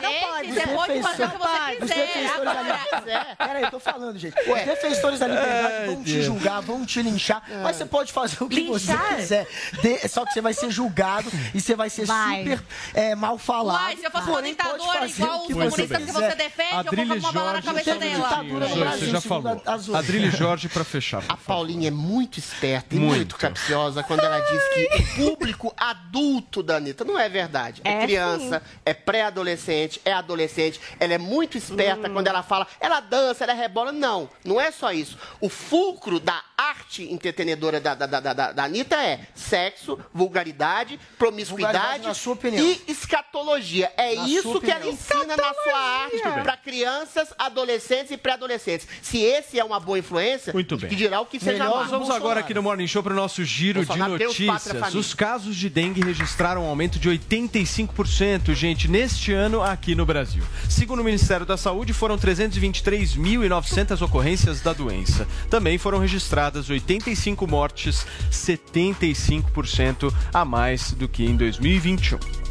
Gente, você pode fazer o que você Os quiser. defensores da liberdade. Peraí, eu tô falando, gente. Os defensores da liberdade vão te julgar, vão te linchar. Mas você pode fazer o que Linchar? você quiser. De- Só que você vai ser julgado e você vai ser Vai. super é, mal falado. Se eu fosse uma ditadora igual os que comunistas você que você quiser. defende, eu vou uma bala na Jorge, cabeça dela. Brasil, Você já falou. a Zoe. Adriles [LAUGHS] Jorge para fechar. A Paulinha é muito esperta e Muito. muito, capciosa quando ela diz que o público adulto da Anitta não é verdade. É, É, criança, é pré-adolescente, é adolescente. Ela é muito esperta quando ela fala, ela dança, ela rebola. Não, não é só isso. O fulcro da arte entretenedora da, da, da, da, da Anitta é sexo, vulgaridade, promiscuidade Vulgaridade, na sua opinião. e escatologia. É Na isso que ela ensina na sua arte para crianças, adolescentes e pré-adolescentes. Se esse é uma boa influência, Muito bem. que dirá o que seja Nós má. vamos agora aqui no Morning Show para o nosso giro Bolsonaro de notícias. Os casos de dengue registraram um aumento de 85%, gente, neste ano aqui no Brasil. Segundo o Ministério da Saúde, foram 323.900 ocorrências da doença. Também foram registradas 85 mortes, 75% a mais do que em 2021.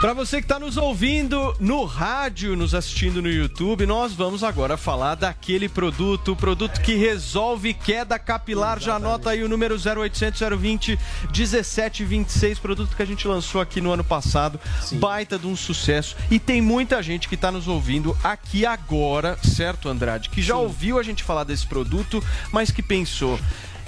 Para você que está nos ouvindo no rádio, nos assistindo no YouTube, nós vamos agora falar daquele produto, o produto que resolve queda capilar. Já anota aí o número 0800 020 1726, produto que a gente lançou aqui no ano passado. Baita de um sucesso. E tem muita gente que está nos ouvindo aqui agora, certo, Andrade? Que já ouviu a gente falar desse produto, mas que pensou.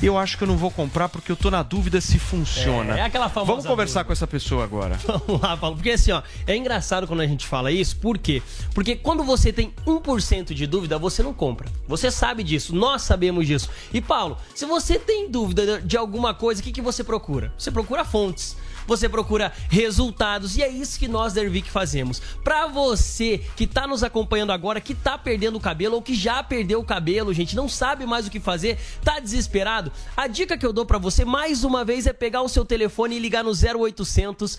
Eu acho que eu não vou comprar porque eu tô na dúvida se funciona. É, é aquela famosa Vamos conversar dúvida. com essa pessoa agora. [LAUGHS] Vamos lá, Paulo. Porque assim, ó, é engraçado quando a gente fala isso, por quê? Porque quando você tem 1% de dúvida, você não compra. Você sabe disso, nós sabemos disso. E Paulo, se você tem dúvida de alguma coisa, o que, que você procura? Você procura fontes. Você procura resultados e é isso que nós da Ervic fazemos. Pra você que tá nos acompanhando agora, que tá perdendo o cabelo ou que já perdeu o cabelo, gente, não sabe mais o que fazer, tá desesperado, a dica que eu dou pra você mais uma vez é pegar o seu telefone e ligar no 0800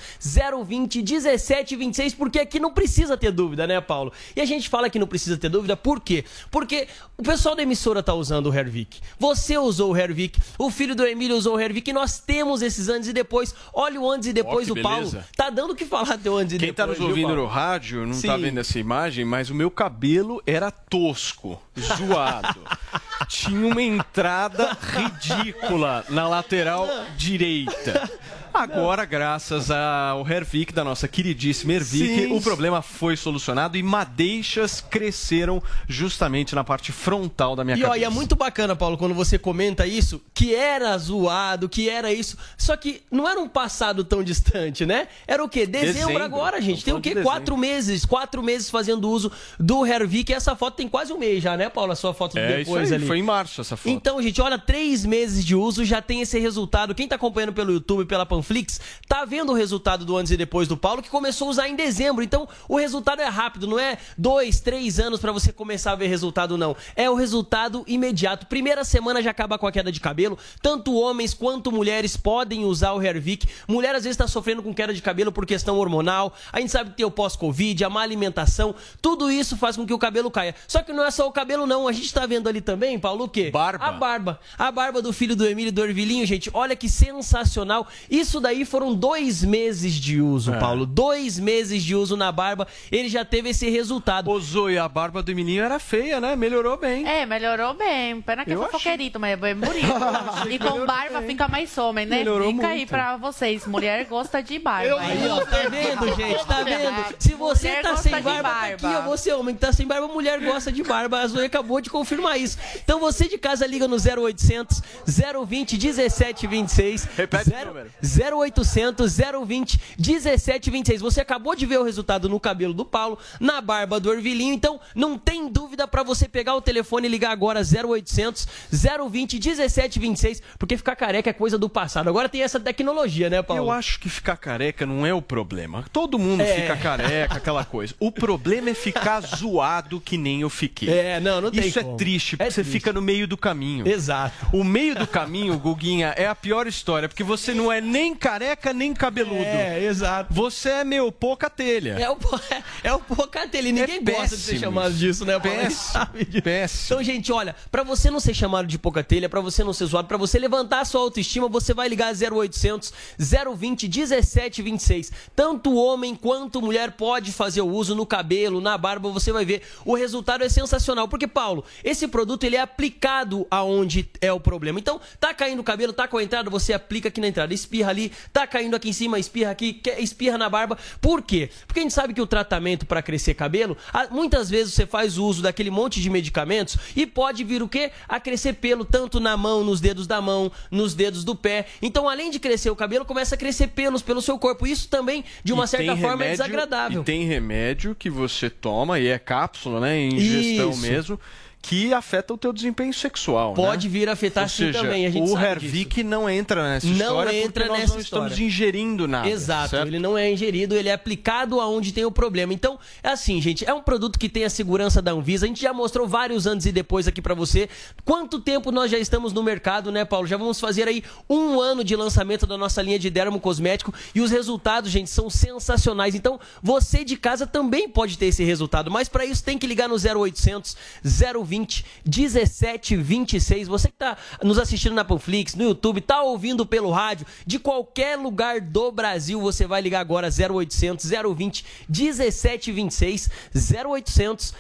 020 1726, porque aqui não precisa ter dúvida, né, Paulo? E a gente fala que não precisa ter dúvida, por quê? Porque o pessoal da emissora tá usando o Hervik. Você usou o Hervik, o filho do Emílio usou o Hervik, nós temos esses antes e depois. Olha o antes e depois do que Paulo. beleza. Tá dando o que falar teu antes e Quem depois. tá nos ouvindo no rádio não Sim. tá vendo essa imagem, mas o meu cabelo era tosco, zoado. [LAUGHS] Tinha uma entrada ridícula na lateral direita. Agora, graças ao Hervik, da nossa queridíssima Hervik, o problema foi solucionado e madeixas cresceram justamente na parte frontal da minha E, ó, cabeça. e é muito bacana, Paulo, quando você comenta isso, que era zoado, que era isso. Só que não era um passado tão distante, né? Era o quê? Dezembro, Dezembro. agora, gente. Tem o de quê? dezembro. Quatro meses. Quatro meses fazendo uso do Hervik. E essa foto tem quase um mês já, né, Paulo? A sua foto É, depois isso aí, ali. foi em março essa foto. Então, gente, olha, três meses de uso já tem esse resultado. Quem tá acompanhando pelo YouTube, pela Panflix, tá vendo o resultado do antes e depois do Paulo, que começou a usar em dezembro. Então, o resultado é rápido, não é dois, três anos pra você começar a ver resultado, não. É o resultado imediato. Primeira semana já acaba com a queda de cabelo. Tanto homens quanto mulheres podem usar o Hervik. Mulher às vezes tá sofrendo com queda de cabelo por questão hormonal. A gente sabe que tem o pós-Covid, a má alimentação. Tudo isso faz com que o cabelo caia. Só que não é só o cabelo, não. A gente tá vendo ali também, Paulo, o quê? Barba. A barba. A barba do filho do Emílio do Orvilhinho, gente, olha que sensacional. Isso daí foram dois meses de uso, É. Paulo. Dois meses de uso na barba, ele já teve esse resultado. Ô, Zoe, a barba do menino era feia, né? Melhorou bem. É, melhorou bem. Pena que é Eu fofoqueirito, mas é bem bonito. [LAUGHS] e com barba fica mais homem, né? Melhorou Fica aí muito. pra vocês. Mulher gosta de barba. Aí, ó, tá vendo, gente? Tá vendo? Se você Mulher tá sem de barba, tá barba. aqui, ó. Você, homem que tá sem barba, mulher gosta de barba. A Zoe acabou de confirmar isso. Então você de casa liga no 0800 020 1726. Repete o número. 0800 020 1726. Você acabou de ver o resultado no cabelo do Paulo, na barba do Orvilhinho. Então não tem dúvida pra você pegar o telefone e ligar agora 0800 020 1726, porque ficar careca é coisa do passado. Agora tem essa tecnologia, né, Paulo? Eu acho que ficar careca não é o problema. Todo mundo É. fica careca, aquela coisa. O problema é ficar [LAUGHS] zoado que nem eu fiquei. É, não, não tem Isso como. é triste, porque É você triste. fica no meio do caminho. Exato. O meio do caminho, Guguinha, é a pior história, porque você não é nem careca nem cabeludo. É, exato. Você é, meu, pouca telha. É o, [LAUGHS] é o Pocatelli. Ninguém gosta de ser chamado isso. disso, né, gente Péssimo. [LAUGHS] sabe disso. Péssimo. Então, gente, olha, pra você não ser chamado de Pocatelha, pra você não ser zoado, pra você levantar a sua autoestima, você vai ligar 0800 020 1726. Tanto homem quanto mulher pode fazer o uso no cabelo, na barba, você vai ver. O resultado é sensacional, porque, Paulo, esse produto ele é aplicado aonde é o problema. Então, tá caindo o cabelo, tá com a entrada, você aplica aqui na entrada, espirra ali, tá caindo aqui em cima, espirra aqui, espirra na barba. Por quê? Porque a gente sabe que o tratamento para crescer cabelo, muitas vezes você faz uso daquele monte de medicamentos e pode vir o quê? A crescer pelo tanto na mão, nos dedos da mão, nos dedos do pé. Então, além de crescer o cabelo, começa a crescer pelos pelo seu corpo. Isso também, de uma E certa forma, é desagradável. E tem remédio que você toma, e é cápsula, né? Ingestão Isso. mesmo, que afeta o teu desempenho sexual. Pode né? vir a afetar Ou sim seja, também, a gente o Hervik não entra nessa Não história entra porque nós nessa não história. estamos ingerindo nada. Exato, certo? ele não é ingerido, ele é aplicado aonde tem o problema. Então, é assim, gente, é um produto que tem a segurança da Anvisa. A gente já mostrou vários antes e depois aqui pra você. Quanto tempo nós já estamos no mercado, né, Paulo? Já vamos fazer aí um ano de lançamento da nossa linha de dermo cosmético e os resultados, gente, são sensacionais. Então, você de casa também pode ter esse resultado, mas pra isso tem que ligar no 0800 020 1726. Você que tá nos assistindo na Panflix, no YouTube, tá ouvindo pelo rádio, de qualquer lugar do Brasil, você vai ligar agora 0800 020 1726 0800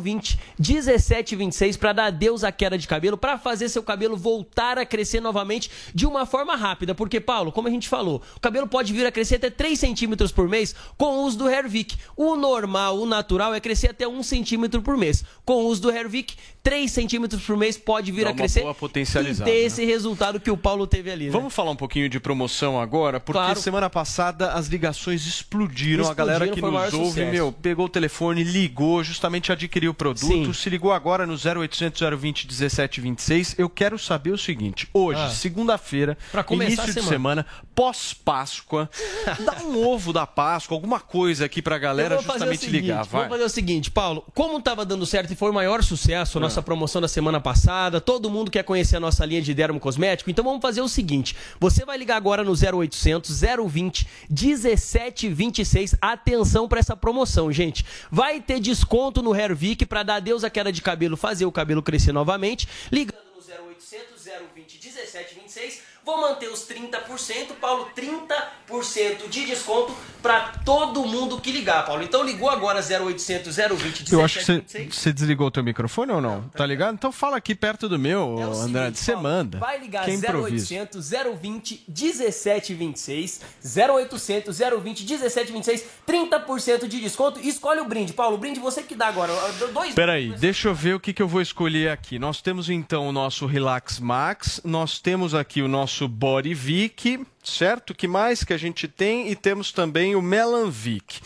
020 1726 para dar adeus à queda de cabelo, para fazer seu cabelo voltar a crescer novamente de uma forma rápida, porque Paulo, como a gente falou, o cabelo pode vir a crescer até 3 centímetros por mês com o uso do Hervik. O normal, o natural é crescer até 1 centímetro por mês. Com o uso do Hervik, 3 centímetros por mês pode vir Dá a crescer boa e ter né? esse resultado que o Paulo teve ali. né? Vamos falar um pouquinho de promoção agora, porque Claro. semana passada as ligações explodiram. a Explodiram, galera que nos ouve, sucesso. meu, pegou o telefone, ligou, justamente adquiriu o produto, Sim. se ligou agora no 0800 020 1726. Eu quero saber o seguinte: hoje, Ah. segunda-feira, início a de semana. semana, pós-Páscoa, [LAUGHS] dá um ovo da Páscoa, alguma coisa aqui pra galera justamente seguinte, ligar. Vai. Vamos fazer o seguinte, Paulo. Como tava dando certo e foi o maior sucesso a Ah. nossa promoção da semana passada, todo mundo quer conhecer a nossa linha de dermo cosmético, então vamos fazer o seguinte. Você vai ligar agora no 0800 020 1726. Atenção para essa promoção, gente. Vai ter desconto no Hervik para dar adeus à queda de cabelo, fazer o cabelo crescer novamente. Ligando no 0800 020 1726. Vou manter os 30%, Paulo, 30% de desconto para todo mundo que ligar, Paulo. Então ligou agora 0800 020 Eu acho que você, 1726. você desligou o teu microfone ou não? Tá ligado? Então fala aqui perto do meu, É Andrade. Você manda. Vai ligar Quem improvisa? 0800 020 1726. 0800 020 1726. 30% de desconto. E escolhe o brinde. Paulo, o brinde você que dá agora. Dois Peraí, deixa eu ver o que, que eu vou escolher aqui. Nós temos então o nosso Relax Max, nós temos aqui o nosso Body Vic, certo? que mais que a gente tem? E temos também o Melanvic.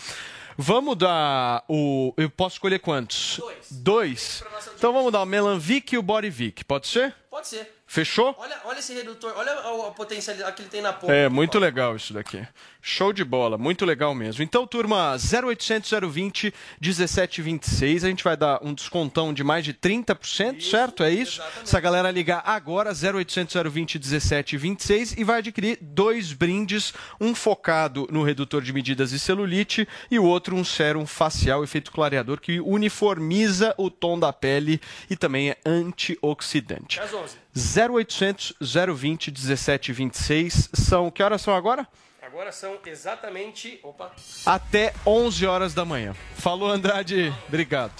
Vamos dar o. Eu posso escolher quantos? Dois. Dois? Então vamos dar o Melanvic e o Body Vic, pode ser? Pode ser. Fechou? Olha, olha esse redutor, olha a, a potencialidade que ele tem na ponta. É, muito legal isso daqui. Show de bola, muito legal mesmo. Então, turma, 0800 020 1726, a gente vai dar um descontão de mais de 30%, certo? É isso? Se a galera ligar agora, 0800 020 1726 e vai adquirir dois brindes, um focado no redutor de medidas e celulite e o outro um sérum facial efeito clareador que uniformiza o tom da pele e também é antioxidante. Às 11. 0800 020 1726 são que horas são agora? Agora são exatamente. Opa. Até 11 horas da manhã. Falou, Andrade. Obrigado.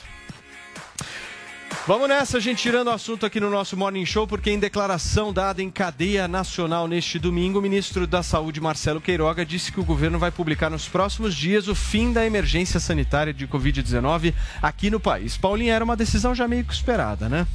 Vamos nessa, gente, tirando o assunto aqui no nosso Morning Show, porque em declaração dada em cadeia nacional neste domingo, o ministro da Saúde, Marcelo Queiroga, disse que o governo vai publicar nos próximos dias o fim da emergência sanitária de Covid-19 aqui no país. Paulinha, era uma decisão já meio que esperada, né?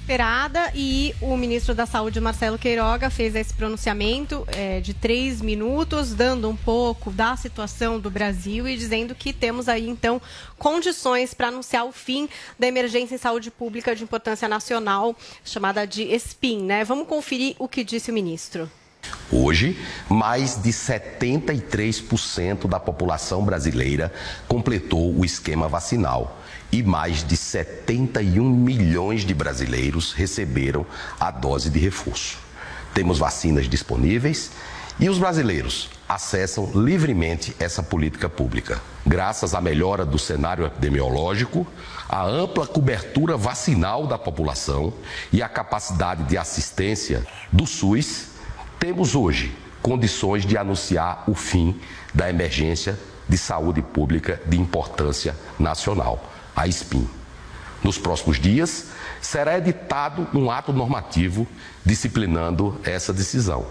Esperada e o ministro da Saúde, Marcelo Queiroga, fez esse pronunciamento é, de três minutos, dando um pouco da situação do Brasil e dizendo que temos aí, então, condições para anunciar o fim da emergência em saúde pública de importância nacional, chamada de SPIN, né? Vamos conferir o que disse o ministro. Hoje, mais de 73% da população brasileira completou o esquema vacinal e mais de 71 milhões de brasileiros receberam a dose de reforço. Temos vacinas disponíveis e os brasileiros acessam livremente essa política pública. Graças à melhora do cenário epidemiológico, à ampla cobertura vacinal da população e à capacidade de assistência do SUS, temos hoje condições de anunciar o fim da emergência de saúde pública de importância nacional a SPIN. Nos próximos dias, será editado um ato normativo disciplinando essa decisão.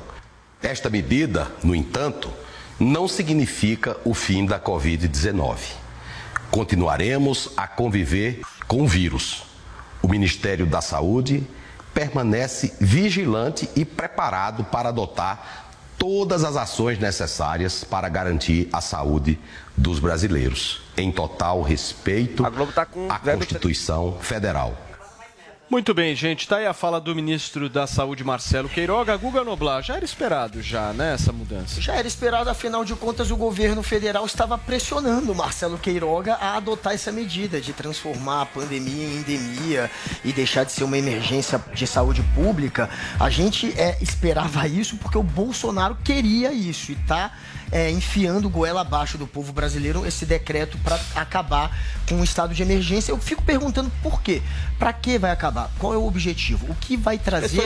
Esta medida, no entanto, não significa o fim da Covid-19. Continuaremos a conviver com o vírus. O Ministério da Saúde permanece vigilante e preparado para adotar todas as ações necessárias para garantir a saúde dos brasileiros, em total respeito à Constituição Federal. Muito bem, gente. Tá aí a fala do ministro da Saúde, Marcelo Queiroga. Guga Noblar, já era esperado já, né, essa mudança? Já era esperado, afinal de contas, o governo federal estava pressionando Marcelo Queiroga a adotar essa medida de transformar a pandemia em endemia e deixar de ser uma emergência de saúde pública. A gente é, esperava isso porque o Bolsonaro queria isso e tá é, enfiando goela abaixo do povo brasileiro esse decreto para acabar com o estado de emergência. Eu fico perguntando por quê? Para que vai acabar? Qual é o objetivo? O que vai trazer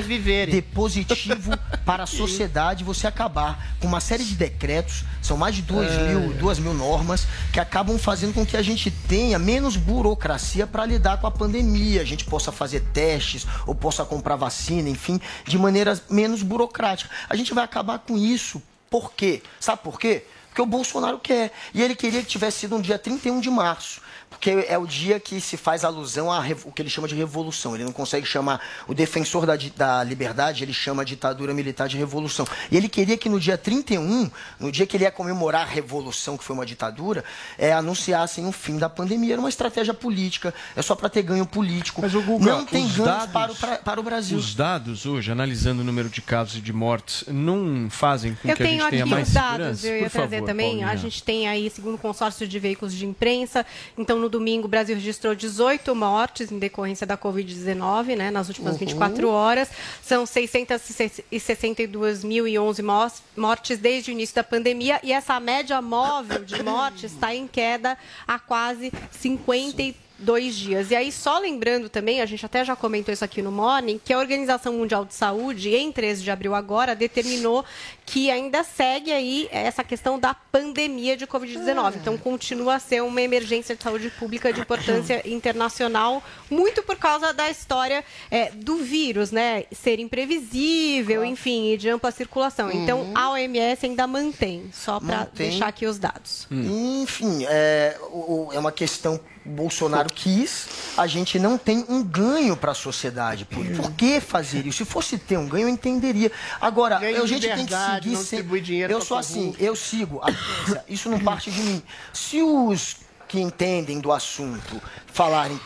de positivo [LAUGHS] para a sociedade você acabar com uma série de decretos, são mais de duas, É. mil, duas mil normas, que acabam fazendo com que a gente tenha menos burocracia para lidar com a pandemia, a gente possa fazer testes ou possa comprar vacina, enfim, de maneira menos burocrática. A gente vai acabar com isso. Por quê? Sabe por quê? Porque o Bolsonaro quer. E ele queria que tivesse sido no dia 31 de março. Porque é o dia que se faz alusão a rev- o que ele chama de revolução. Ele não consegue chamar o defensor da, da liberdade, ele chama a ditadura militar de revolução. E ele queria que no dia 31, no dia que ele ia comemorar a revolução, que foi uma ditadura, é, anunciassem o fim da pandemia. Era uma estratégia política, é só para ter ganho político. Mas o Guga, não tem os ganhos dados- para, o, pra- para o Brasil. Os dados hoje, analisando o número de casos e de mortes, não fazem com Eu que a tenho gente aqui tenha mais os dados, segurança? eu ia Por trazer favor, também. Paulinha. A gente tem aí, segundo o consórcio de veículos de imprensa, então no domingo o Brasil registrou 18 mortes em decorrência da Covid-19, né, nas últimas Uhum. 24 horas. São 662.011 mos- mortes desde o início da pandemia e essa média móvel de mortes está em queda há quase 52 dias. E aí, só lembrando também, a gente até já comentou isso aqui no Morning, que a Organização Mundial de Saúde, em 13 de abril agora, determinou que ainda segue aí essa questão da pandemia de Covid-19. Então, continua a ser uma emergência de saúde pública de importância [CLEARS THROAT] internacional, muito por causa da história é, do vírus, né? Ser imprevisível, enfim, e de ampla circulação. Então, a OMS ainda mantém, só para deixar aqui os dados. Enfim, é, é uma questão Bolsonaro quis, a gente não tem um ganho para a sociedade. Por, por que fazer isso? Se fosse ter um ganho, eu entenderia. Agora, Ganho a gente tem que seguir sem- Eu sou assim, eu sigo a. Isso não parte de mim. Se os que entendem do assunto falarem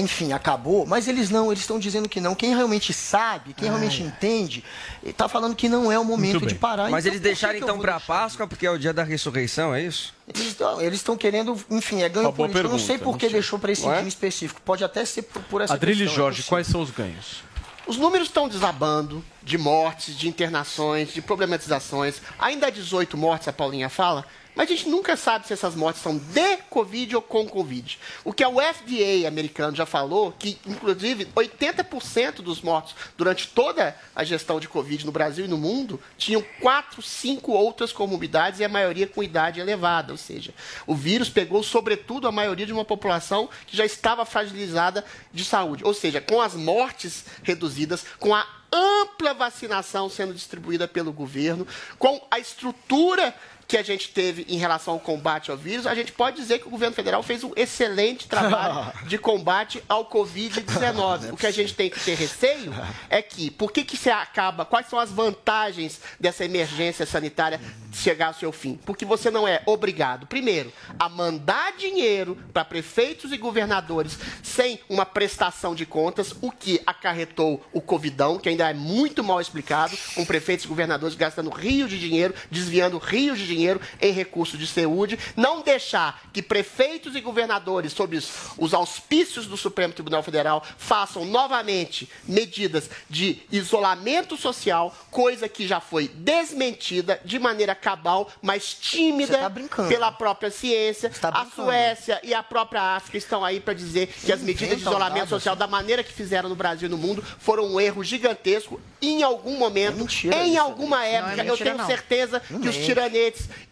enfim, acabou, mas eles não, eles estão dizendo que não. Quem realmente sabe, quem realmente entende, está falando que não é o momento de parar. Mas Então, eles deixaram então vou pra Páscoa porque é o dia da ressurreição, é isso? Eles estão, eles estão querendo, enfim, é ganho Uma político. Eu não sei pergunta, por que deixou para esse Ué? dia em específico. Pode até ser por, por essa Adrilho questão. é Jorge, possível. quais são os ganhos? Os números estão desabando de mortes, de internações, de problematizações. Ainda há 18 mortes, a Paulinha fala, mas a gente nunca sabe se essas mortes são de Covid ou com Covid. O que a FDA americano já falou, que inclusive 80% dos mortos durante toda a gestão de Covid no Brasil e no mundo tinham quatro, cinco outras comorbidades e a maioria com idade elevada. Ou seja, o vírus pegou sobretudo a maioria de uma população que já estava fragilizada de saúde. Ou seja, com as mortes reduzidas, com a ampla vacinação sendo distribuída pelo governo, com a estrutura que a gente teve em relação ao combate ao vírus, a gente pode dizer que o governo federal fez um excelente trabalho [LAUGHS] de combate ao Covid-19. [LAUGHS] O que a gente tem que ter receio é que, por que, que se acaba, quais são as vantagens dessa emergência sanitária chegar ao seu fim? Porque você não é obrigado, primeiro, a mandar dinheiro para prefeitos e governadores sem uma prestação de contas, o que acarretou o Covidão, que ainda é muito mal explicado, com prefeitos e governadores gastando rios de dinheiro, desviando rios de dinheiro em recursos de saúde, não deixar que prefeitos e governadores, sob os, os auspícios do Supremo Tribunal Federal, façam novamente medidas de isolamento social, coisa que já foi desmentida de maneira cabal, mas tímida pela própria ciência. a Suécia e a própria África estão aí para dizer que as medidas de Inventam isolamento social, da maneira que fizeram no Brasil e no mundo, foram um erro gigantesco. Em algum momento, em alguma época, eu mentira, tenho não. certeza Não que os mente.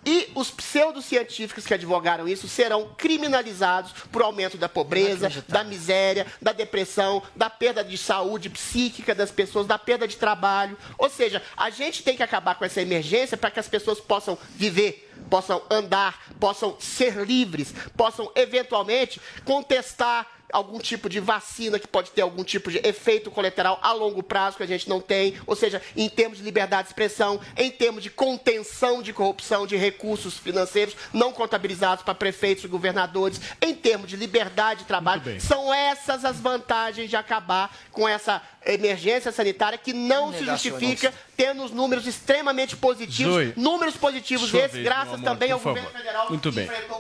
E os pseudocientíficos que advogaram isso serão criminalizados por aumento da pobreza, da miséria, da depressão, da perda de saúde psíquica das pessoas, da perda de trabalho. Ou seja, a gente tem que acabar com essa emergência para que as pessoas possam viver, possam andar, possam ser livres, possam eventualmente contestar algum tipo de vacina que pode ter algum tipo de efeito colateral a longo prazo que a gente não tem, ou seja, em termos de liberdade de expressão, em termos de contenção de corrupção de recursos financeiros não contabilizados para prefeitos e governadores, em termos de liberdade de trabalho. São essas as vantagens de acabar com essa emergência sanitária que não se justifica tendo os números extremamente positivos, Zoe. números positivos esses, graças amor, também ao por governo favor. federal Muito que bem. enfrentou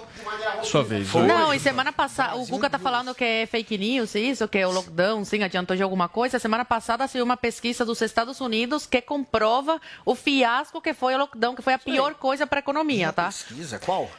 Sua vez, Zoe. Não, e semana passada, o Guga tá falando que é fake news, isso, que é o lockdown, sim, adiantou de alguma coisa. Semana passada saiu uma pesquisa dos Estados Unidos que comprova o fiasco que foi o lockdown, que foi a pior coisa para a economia, tá? Pesquisa, qual?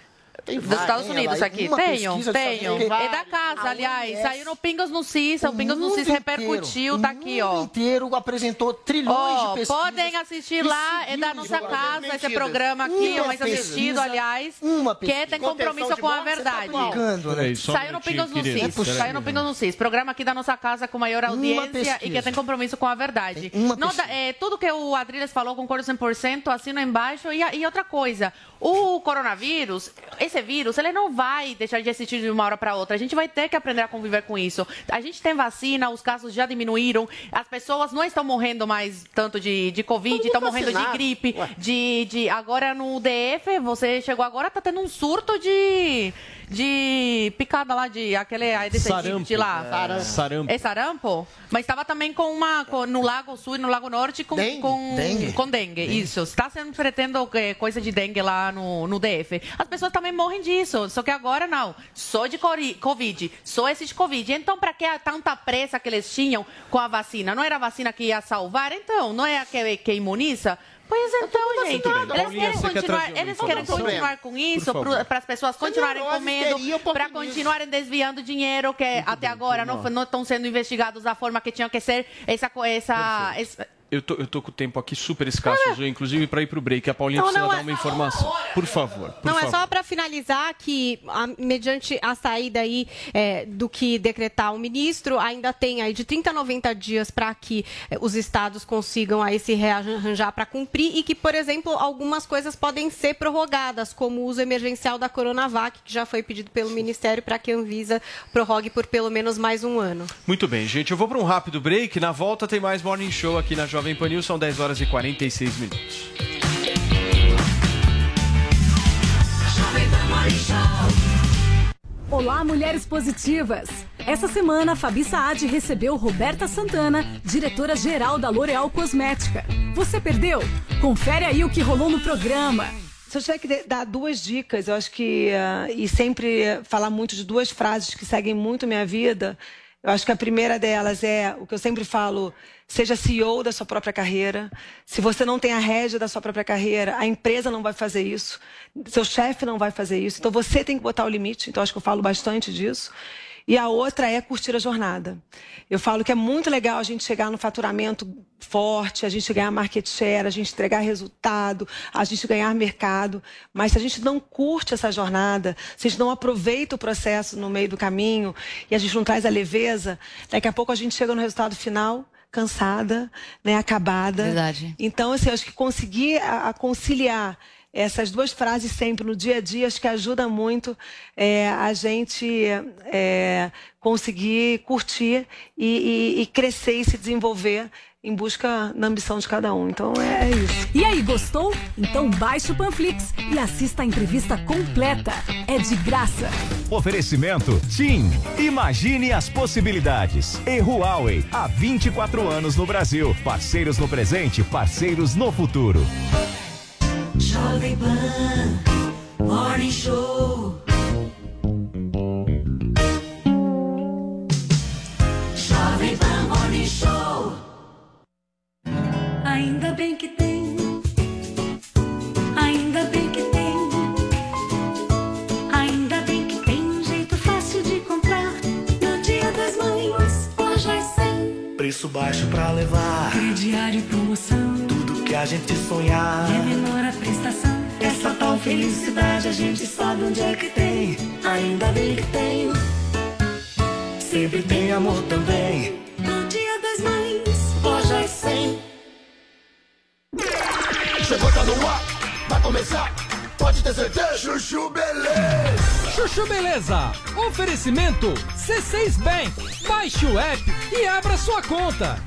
Tem Dos Estados Unidos Ela? aqui. Pesquisa. Estados Unidos. É da casa, aliás. OMS. Saiu no Pingas no CIS, o Pingas no CIS repercutiu, tá o aqui, ó. mundo inteiro apresentou trilhões de pesquisas. podem assistir lá, é da os nossa casa, esse programa aqui, é o Uma mais pesquisa, assistido, aliás, uma que pesquisa. tem compromisso com a tá verdade. né? Saiu no Pingas no. CIS, saiu no Pingas no CIS. Programa aqui da nossa casa com maior audiência e que pesquisa. tem compromisso com a verdade. uma Não pesquisa. é, tudo que o Adriles falou, concordo 100%, assino embaixo. E, e outra coisa, o coronavírus, esse vírus, ele não vai deixar de existir de uma hora para outra. A gente vai ter que aprender a conviver com isso. A gente tem vacina, os casos já diminuíram, as pessoas não estão morrendo mais tanto de, de Covid, estão morrendo de gripe, de, de... Agora no DF, você chegou agora, tá tendo um surto de... De picada lá, de aquele Aedes Sarampo. aegypti lá. É, sarampo. É sarampo? Mas estava também com uma. com- no Lago Sul e no Lago Norte com Dengue. com Dengue. com dengue. Isso. Está sendo pretendo é, coisa de dengue lá no, no DF. As pessoas também morrem disso. Só que agora não. Só de Covid. Só esse de Covid. Então, para que tanta pressa que eles tinham com a vacina? Não era a vacina que ia salvar? Então, não é a que, que imuniza? Pois então, gente, eles Paulinha, querem continuar, eles querem continuar com isso, para as pessoas continuarem comendo, para continuarem desviando dinheiro que até agora não não estão sendo investigados da forma que tinham que ser. Essa, essa, essa Eu tô, eu tô com o tempo aqui super escasso, Zoe, inclusive para ir pro break. A Paulinha Não, precisa dar é- uma informação. Por favor, por Não, favor. é só para finalizar que, a- mediante a saída aí é, do que decretar o ministro, ainda tem aí de 30 a 90 dias para que é, os estados consigam aí se rearranjar para cumprir e que, por exemplo, algumas coisas podem ser prorrogadas, como o uso emergencial da Coronavac, que já foi pedido pelo Ministério para que a Anvisa prorrogue por pelo menos mais um ano. Muito bem, gente. Eu vou para um rápido break. Na volta tem mais Morning Show aqui na Jovem Pan News. São 10 horas e 46 minutos. Olá, mulheres positivas! Essa semana, a Fabi Saad recebeu Roberta Santana, diretora-geral da L'Oréal Cosmética. Você perdeu? Confere aí o que rolou no programa. Se eu tiver que de- dar duas dicas, eu acho que. ah, e sempre falar muito de duas frases que seguem muito minha vida, eu acho que a primeira delas é o que eu sempre falo: seja CEO da sua própria carreira. Se você não tem a rédea da sua própria carreira, a empresa não vai fazer isso, seu chefe não vai fazer isso. Então você tem que botar o limite. Então acho que eu falo bastante disso. E a outra é curtir a jornada. Eu falo que é muito legal a gente chegar no faturamento forte, a gente ganhar market share, a gente entregar resultado, a gente ganhar mercado. Mas se a gente não curte essa jornada, se a gente não aproveita o processo no meio do caminho e a gente não traz a leveza, daqui a pouco a gente chega no resultado final cansada, né, acabada. Verdade. Então, assim, acho que conseguir a, a conciliar essas duas frases sempre no dia a dia, acho que ajuda muito é, a gente é, conseguir curtir e, e- e crescer e se desenvolver em busca da ambição de cada um. Então é isso. E aí, gostou? Então baixe o Panflix e assista a entrevista completa. É de graça. Oferecimento TIM. Imagine as possibilidades. E Huawei, há 24 anos no Brasil. Parceiros no presente, parceiros no futuro. Jovem Pan Morning Show. Jovem Pan Morning Show. Ainda bem que tem. Ainda bem que tem. Ainda bem que tem um jeito fácil de comprar. No Dia das Mães, lojas 100. Preço baixo pra levar. Crediário e promoção. Que a gente sonhar. E é menor a prestação. Essa tal felicidade a gente sabe onde é que tem. Ainda bem que tem. Sempre tem amor também. No Dia das Mães, lojas 100. Chegou, tá no ar, vai começar. Pode ter certeza. Chuchu Beleza. Chuchu Beleza. Oferecimento C6 Bank. Baixe o app e abra sua conta.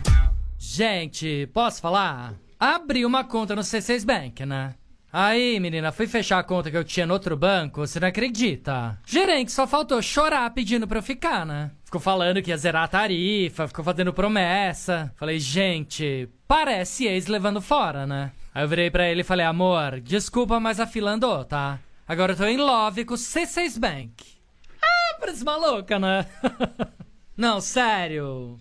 Gente, posso falar? Abri uma conta no C6 Bank, né? Aí, menina, fui fechar a conta que eu tinha no outro banco, você não acredita? Gerente só faltou chorar pedindo pra eu ficar, né? Ficou falando que ia zerar a tarifa, ficou fazendo promessa. Falei, gente, parece ex levando fora, né? Aí eu virei pra ele e falei, amor, desculpa, mas a fila andou, tá? Agora eu tô em love com o C6 Bank. Ah, parece maluca, né? [LAUGHS] Não, sério.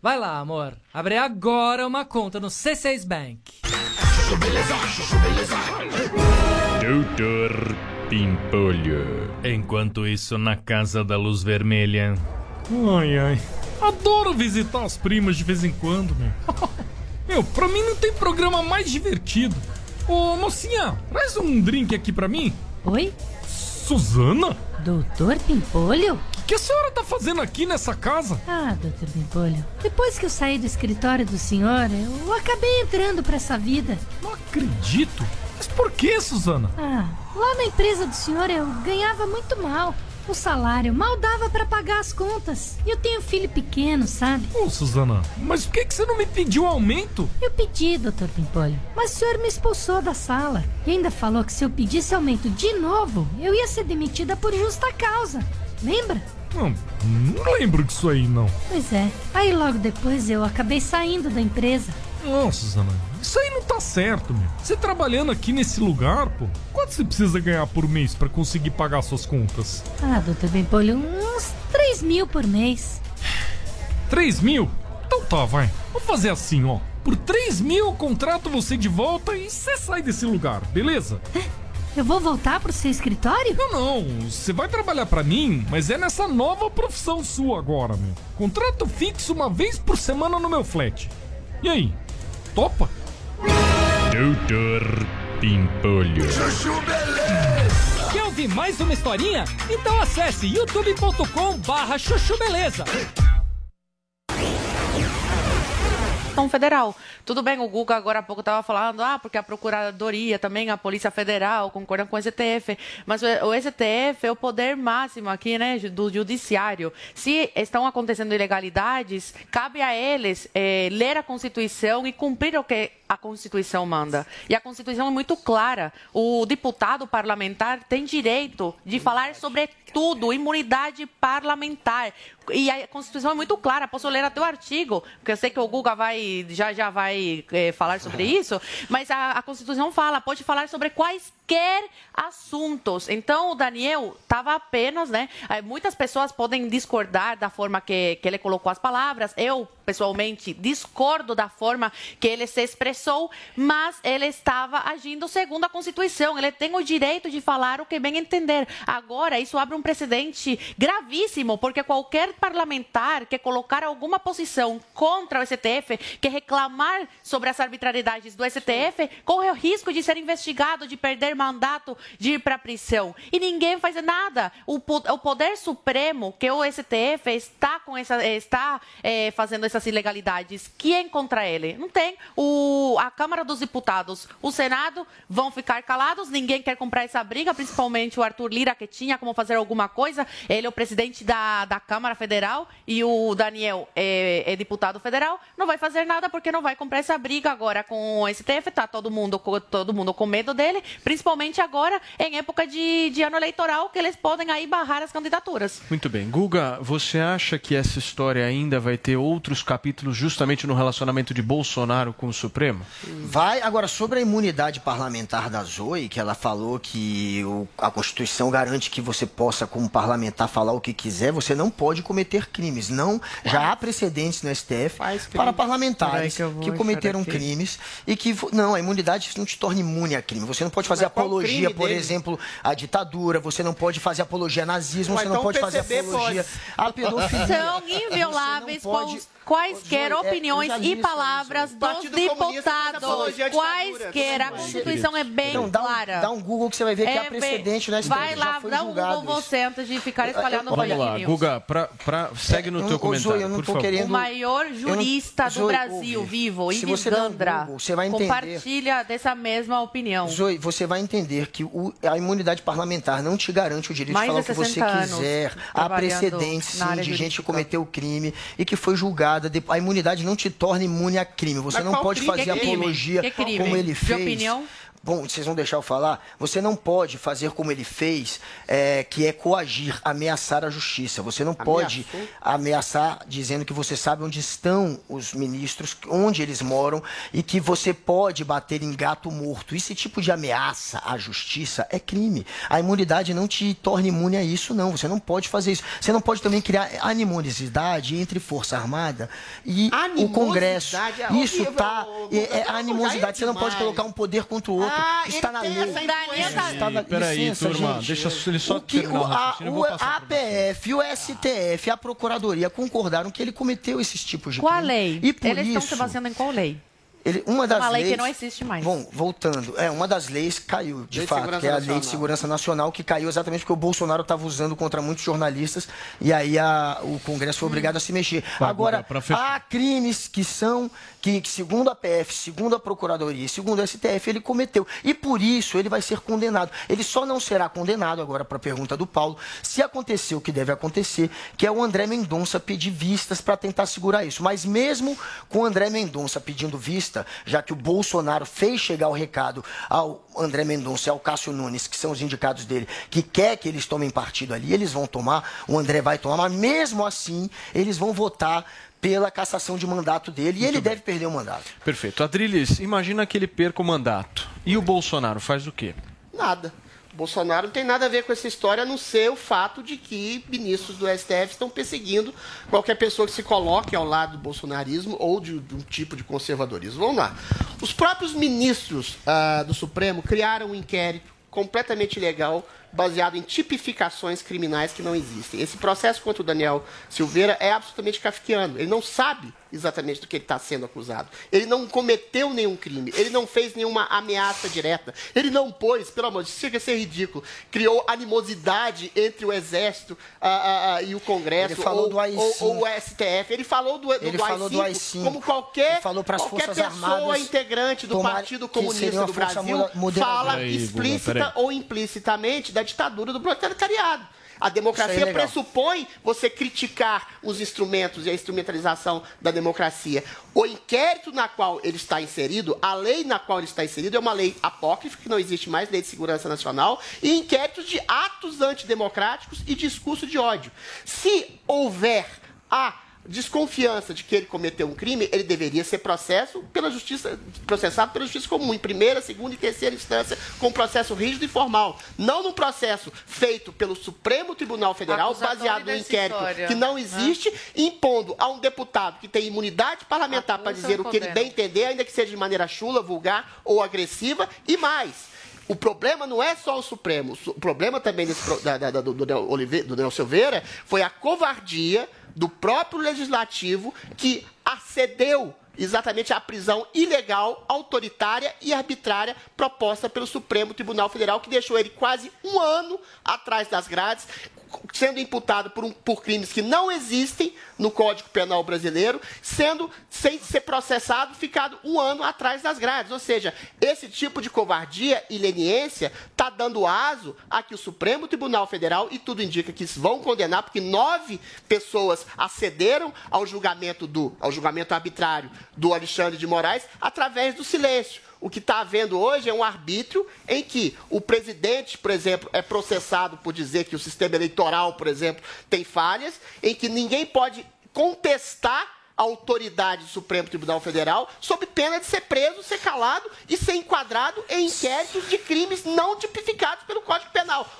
Vai lá, amor. Abre agora uma conta no C6 Bank. Doutor Pimpolho. Enquanto isso, na Casa da Luz Vermelha. Ai, ai. Adoro visitar as primas de vez em quando, meu. [LAUGHS] meu, pra mim não tem programa mais divertido. Ô, mocinha, traz um drink aqui pra mim. Oi? Suzana? Doutor Pimpolho? O que a senhora tá fazendo aqui nessa casa? Ah, doutor Pimpolho. Depois que eu saí do escritório do senhor, eu acabei entrando pra essa vida. Não acredito. Mas por que, Suzana? Ah, lá na empresa do senhor eu ganhava muito mal. O salário mal dava pra pagar as contas. E eu tenho filho pequeno, sabe? Ô, Suzana, mas por que, que você não me pediu aumento? Eu pedi, doutor Pimpolho, mas o senhor me expulsou da sala. E ainda falou que se eu pedisse aumento de novo, eu ia ser demitida por justa causa. Lembra? Não, não lembro disso aí, não. Pois é. Aí logo depois eu acabei saindo da empresa. Não, Suzana, isso aí não tá certo, meu. Você trabalhando aqui nesse lugar, pô, quanto você precisa ganhar por mês pra conseguir pagar suas contas? Ah, doutor Pimpolho, uns 3 mil por mês. 3 mil? Então tá, vai. Vou fazer assim, ó. Por 3 mil eu contrato você de volta e você sai desse lugar, beleza? Eu vou voltar pro seu escritório? Não, não. Você vai trabalhar pra mim, mas é nessa nova profissão sua agora, meu. Contrato fixo uma vez por semana no meu flat. E aí? Topa? Doutor Pimpolho. Chuchu Beleza. Quer ouvir mais uma historinha? Então acesse youtube.com barra chuchu beleza. Questão federal. Tudo bem, o Guga agora há pouco estava falando, ah, porque a Procuradoria também, a Polícia Federal, concordam com o STF. Mas o STF é o poder máximo aqui, né, do judiciário. Se estão acontecendo ilegalidades, cabe a eles eh, ler a Constituição e cumprir o que a Constituição manda. E a Constituição é muito clara. O deputado parlamentar tem direito de falar sobre tudo, imunidade parlamentar. E a Constituição é muito clara. Posso ler até o artigo, porque eu sei que o Guga vai já já vai eh, falar sobre [LAUGHS] isso. Mas a, a Constituição fala, pode falar sobre quaisquer assuntos. Então o Daniel estava apenas, né? eh, Muitas pessoas podem discordar da forma que, que ele colocou as palavras. Eu pessoalmente discordo da forma que ele se expressou, mas ele estava agindo segundo a Constituição. Ele tem o direito de falar o que bem entender. Agora, isso abre um precedente gravíssimo, porque qualquer parlamentar que colocar alguma posição contra o STF, que reclamar sobre as arbitrariedades do STF, corre o risco de ser investigado, de perder mandato, de ir para a prisão. E ninguém faz nada. O, po- o Poder Supremo, que o STF está, com essa, está eh, fazendo essas ilegalidades, quem contra ele? Não tem. O, a Câmara dos Deputados, o Senado vão ficar calados, ninguém quer comprar essa briga, principalmente o Arthur Lira, que tinha como fazer alguma coisa. Ele é o presidente da, da Câmara Federal e o Daniel é, é deputado federal. Não vai fazer nada porque não vai comprar essa briga agora com o STF. Tá todo mundo, todo mundo com medo dele, principalmente agora em época de, de ano eleitoral, que eles podem aí barrar as candidaturas. Muito bem. Guga, você acha que essa história ainda vai ter outros capítulos justamente no relacionamento de Bolsonaro com o Supremo? Vai, agora, sobre a imunidade parlamentar da Zoe, que ela falou que o- a Constituição garante que você possa, como parlamentar, falar o que quiser, você não pode cometer crimes. Não, já há precedentes no STF para parlamentares que que cometeram crimes e que. Não, a imunidade não te torna imune a crime. Você não pode fazer Mas apologia, por dele? exemplo, à ditadura, você não pode fazer apologia a nazismo, Ué, você não então pode fazer apologia pode. à pedofilia. São invioláveis Você não pode- quais- quaisquer é, eu opiniões li e palavras dos faz deputados. ditadura. Quaisquer, a Constituição é bem Então, dá um- clara. dá um Google que você vai ver que há É precedente STF, Vai lá, dá um Google você antes de ficar espalhando Vamos fake lá. Guga, pra, pra- segue no É, teu ô, comentário, eu não por favor. querendo- O maior Eu não- jurista do Zoe, Brasil ouve. vivo, Ives você um Gandra, Google, você vai entender. compartilha dessa mesma opinião. Zoe, você vai entender que o- a imunidade parlamentar não te garante o direito Mais de falar o que você 60 anos quiser. Há precedentes, na sim, de gente que cometeu crime e que foi julgada. De- A imunidade não te torna imune a crime. Você Mas não pode crime? fazer Que apologia Que como ele De fez. opinião? Bom, vocês vão deixar eu falar? Você não pode fazer como ele fez, é, que é coagir, ameaçar a justiça. Você não pode ameaçar dizendo que você sabe onde estão os ministros, onde eles moram e que você pode bater em gato morto. Esse tipo de ameaça à justiça é crime. A imunidade não te torna imune a isso, não. Você não pode fazer isso. Você não pode também criar animosidade entre Força Armada e o Congresso. É Isso tá. É, é Guga, animosidade. Você não pode colocar um poder contra o outro. Ah, Está na lei. Está na- Peraí, turma, gente. deixa ele só o que terminar o a, o passar APF, o STF, a Procuradoria concordaram que ele cometeu esses tipos de Qual crime. lei? E por Eles estão isso, se baseando em qual lei? Ele, uma das Uma lei leis, que não existe mais. Bom, voltando, é uma das leis caiu, de Lei de fato, Segurança que é a Lei de Nacional. Segurança Nacional, que caiu exatamente porque o Bolsonaro estava usando contra muitos jornalistas e aí a- o Congresso foi obrigado a se mexer. Tá, Agora, fechar. há crimes que são que, que, segundo a PF, segundo a Procuradoria, e segundo o STF, ele cometeu e por isso ele vai ser condenado. Ele só não será condenado agora para a pergunta do Paulo, se acontecer o que deve acontecer, que é o André Mendonça pedir vistas para tentar segurar isso. Mas mesmo com o André Mendonça pedindo já que o Bolsonaro fez chegar o recado ao André Mendonça e ao Cássio Nunes, que são os indicados dele, que quer que eles tomem partido ali, eles vão tomar, o André vai tomar, mas mesmo assim, eles vão votar pela cassação de mandato dele e ele deve perder o mandato. Perfeito. Adriles, imagina que ele perca o mandato. E o Bolsonaro faz o quê? Nada. Bolsonaro não tem nada a ver com essa história, a não ser o fato de que ministros do STF estão perseguindo qualquer pessoa que se coloque ao lado do bolsonarismo ou de, de um tipo de conservadorismo. Vamos lá. Os próprios ministros ah, do Supremo criaram um inquérito completamente ilegal baseado em tipificações criminais que não existem. Esse processo contra o Daniel Silveira é absolutamente kafkiano. Ele não sabe exatamente do que ele está sendo acusado. Ele não cometeu nenhum crime. Ele não fez nenhuma ameaça direta. Ele não pôs, pelo amor de Deus, chega a ser ridículo, criou animosidade entre o Exército ah, ah, ah, e o Congresso Ele falou ou, do AI-5. ou- ou o STF. Ele falou do, do, Ele do falou do AI-5 AI-5. como qualquer, Ele falou qualquer Forças pessoa Armadas integrante do Partido Comunista do Brasil fala Guga, explícita ou implicitamente da ditadura do proletariado. A democracia é pressupõe você criticar os instrumentos e a instrumentalização da democracia. O inquérito na qual ele está inserido, a lei na qual ele está inserido é uma lei apócrifa, que não existe mais, lei de segurança nacional, e inquéritos de atos antidemocráticos e discurso de ódio. Se houver a desconfiança de que ele cometeu um crime, ele deveria ser processo pela justiça, processado pela justiça comum, em primeira, segunda e terceira instância, com processo rígido e formal. Não num processo feito pelo Supremo Tribunal Federal, Acusatório baseado no inquérito que não existe, impondo a um deputado que tem imunidade parlamentar para dizer o que ele bem entender, ainda que seja de maneira chula, vulgar ou agressiva, e mais. O problema não é só o Supremo. O problema também desse da- da- do, do, Olive- do Nel Silveira foi a covardia do próprio legislativo que acedeu exatamente à prisão ilegal, autoritária e arbitrária proposta pelo Supremo Tribunal Federal, que deixou ele quase um ano atrás das grades, sendo imputado por, um- por crimes que não existem no Código Penal brasileiro, sendo sem ser processado, ficado um ano atrás das grades. Ou seja, esse tipo de covardia e leniência está dando aso a que o Supremo Tribunal Federal, e tudo indica que vão condenar, porque nove pessoas acederam ao julgamento do ao julgamento arbitrário do Alexandre de Moraes através do silêncio. O que está havendo hoje é um arbítrio em que o presidente, por exemplo, é processado por dizer que o sistema eleitoral, por exemplo, tem falhas, em que ninguém pode contestar a autoridade do Supremo Tribunal Federal sob pena de ser preso, ser calado e ser enquadrado em inquéritos de crimes não tipificados pelo Código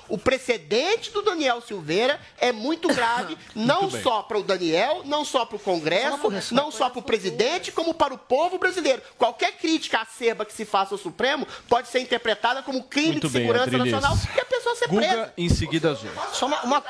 O precedente do Daniel Silveira é muito grave, [COUGHS] não bem. só para o Daniel, não só para o Congresso, não só para o presidente, como para o povo brasileiro. Qualquer crítica acerba que se faça ao Supremo pode ser interpretada como crime Muito de bem, segurança Adriles. nacional e a pessoa ser presa. Guga, em seguida. Só uma. uma...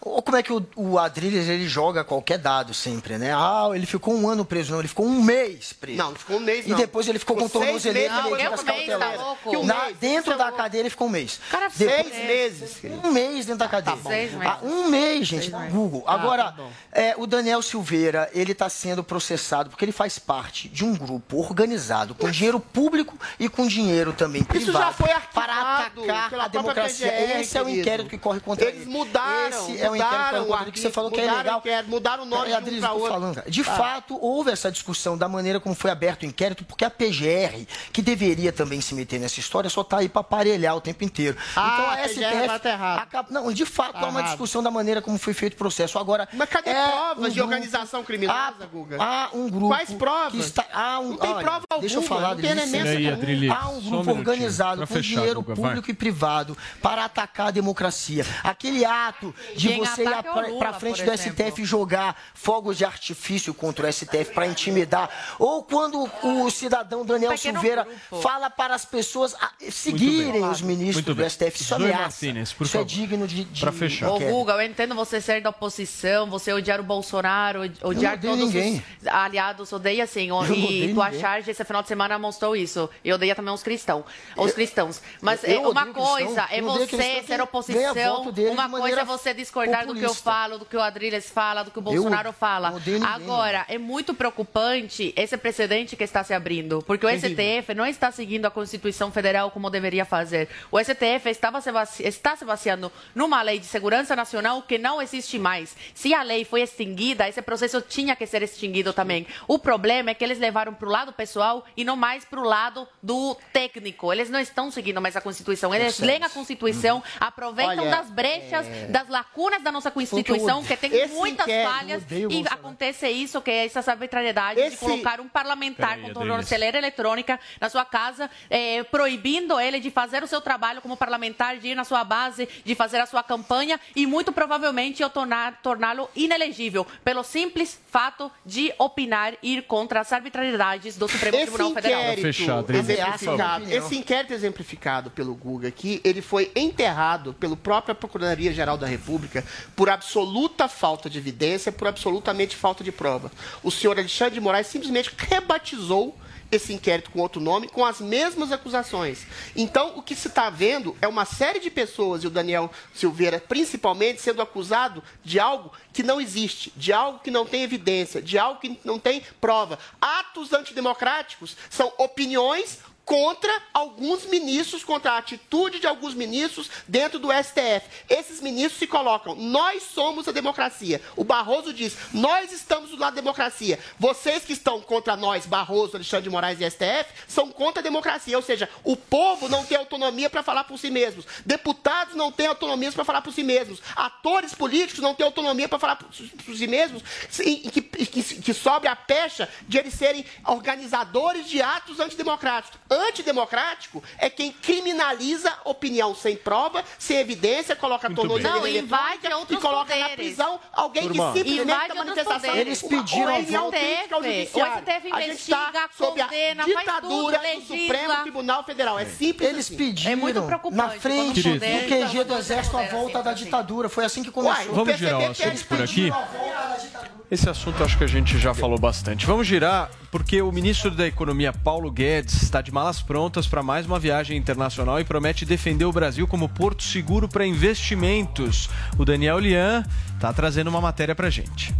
Ou como é que o, o Adriles ele joga qualquer dado sempre, né? Ah, ele ficou um ano preso, não, ele ficou um mês preso. Não, ficou um mês, E não. depois ele ficou com Ficou seis tornozeleira e medidas um mês, tá cautelares. Na- mês, Dentro é da cadeia ele ficou um mês. Cara, Depois- seis meses. Um mês dentro da cadeia. Seis meses. Ah, um mês, gente, Google. Agora, tá bom. é, o Daniel Silveira, ele está sendo processado porque ele faz parte de um grupo organizado com dinheiro público e com dinheiro também privado. Isso já foi para arquivado atacar pela a democracia. PGR, Esse é o querido. inquérito que corre contra Eles ele. mudaram, Esse é o inquérito o que você falou que é legal. inquérito, mudaram o nome Peraí, de um outro. falando, cara. De Ah. fato, houve essa discussão da maneira como foi aberto o inquérito, porque a PGR, que deveria também se meter nessa história, só está aí para aparelhar o tempo inteiro. Ah, então a a PGR STF tá errado. acaba- não, de fato Tá há uma discussão da maneira como foi feito o processo. Agora, Mas cadê é provas um de grupo- organização criminosa, Guga? Há um grupo Quais provas? que está há um, Não tem olha, prova Deixa eu alguma, falar, não tem elemento Há um um grupo organizado com fechar, dinheiro Guga, vai. público e privado para atacar a democracia. Aquele ato de você ir é para frente do exemplo. STF e jogar fogos de artifício contra o STF para intimidar, ou quando o cidadão Daniel pequeno Silveira grupo. fala para as pessoas seguirem os ministros do. STF. Isso é ameaça. Martínez, por Isso é favor. digno de, de Pra fechar. Ô. Guga, eu entendo você ser da oposição, você odiar o Bolsonaro, odiar odeio todos ninguém. os aliados, odeia sim. Eu E tua charge esse final de semana mostrou isso. E odeia também os cristãos. Os cristãos. Mas eu é uma odeio cristão, coisa é eu você ser oposição, uma coisa maneira é você discordar do que eu populista. falo, do que o Adriles fala, do que o Eu Bolsonaro fala. odeio ninguém, Agora, é muito preocupante esse precedente que está se abrindo, porque o STF não está seguindo a Constituição Federal como deveria fazer. O STF estava se vaci- está se baseando numa lei de segurança nacional que não existe mais. Se a lei foi extinguida, esse processo tinha que ser extinguido também. O problema é que eles levaram para o lado pessoal e não mais para o lado do técnico. Eles não estão seguindo mais a Constituição. Eles leem a Constituição, aproveitam Olha, das brechas, é- das lacunas lacunas da nossa Constituição, que tem Esse muitas falhas, e acontece isso, que é essa arbitrariedade de Esse- colocar um parlamentar com tornozeleira eletrônica na sua casa, eh, proibindo ele de fazer o seu trabalho como parlamentar, de ir na sua base, de fazer a sua campanha e muito provavelmente eu tornar- torná-lo inelegível, pelo simples fato de opinar e ir contra as arbitrariedades do Supremo Esse Tribunal Federal. inquérito, exemplificado, esse inquérito exemplificado pelo Guga aqui, ele foi enterrado pela própria Procuradoria-Geral da República por absoluta falta de evidência, por absolutamente falta de prova. O senhor Alexandre de Moraes simplesmente rebatizou esse inquérito com outro nome, com as mesmas acusações. Então, o que se está vendo é uma série de pessoas, e o Daniel Silveira principalmente, sendo acusado de algo que não existe, de algo que não tem evidência, de algo que não tem prova. Atos antidemocráticos são opiniões contra alguns ministros, contra a atitude de alguns ministros dentro do STF. Esses ministros se colocam, nós somos a democracia. O Barroso diz, nós estamos do lado da democracia. Vocês que estão contra nós, Barroso, Alexandre de Moraes e STF, são contra a democracia. Ou seja, o povo não tem autonomia para falar por si mesmos. Deputados não têm autonomia para falar por si mesmos. Atores políticos não têm autonomia para falar por, por si mesmos. E que, que, que sobe a pecha de eles serem organizadores de atos antidemocráticos. Antidemocrático é quem criminaliza opinião sem prova, sem evidência, coloca a Muito tornozeleira eletrônica e coloca na poderes. prisão alguém Turma. que simplesmente da outros manifestação. Eles pediram a opinião volta. crítica ao O judiciário. STF A gente tá investiga, sob a condena, faz ditadura tudo, do. Supremo Tribunal Federal. É simples Eles assim. pediram na frente do QG do Exército a volta da ditadura. Foi assim que começou. Vamos girar o assunto por aqui. Esse assunto acho que a gente já falou bastante. Vamos girar porque o ministro da Economia, Paulo Guedes, está de malas prontas para mais uma viagem internacional e promete defender o Brasil como porto seguro para investimentos. O Daniel Lian está trazendo uma matéria para gente.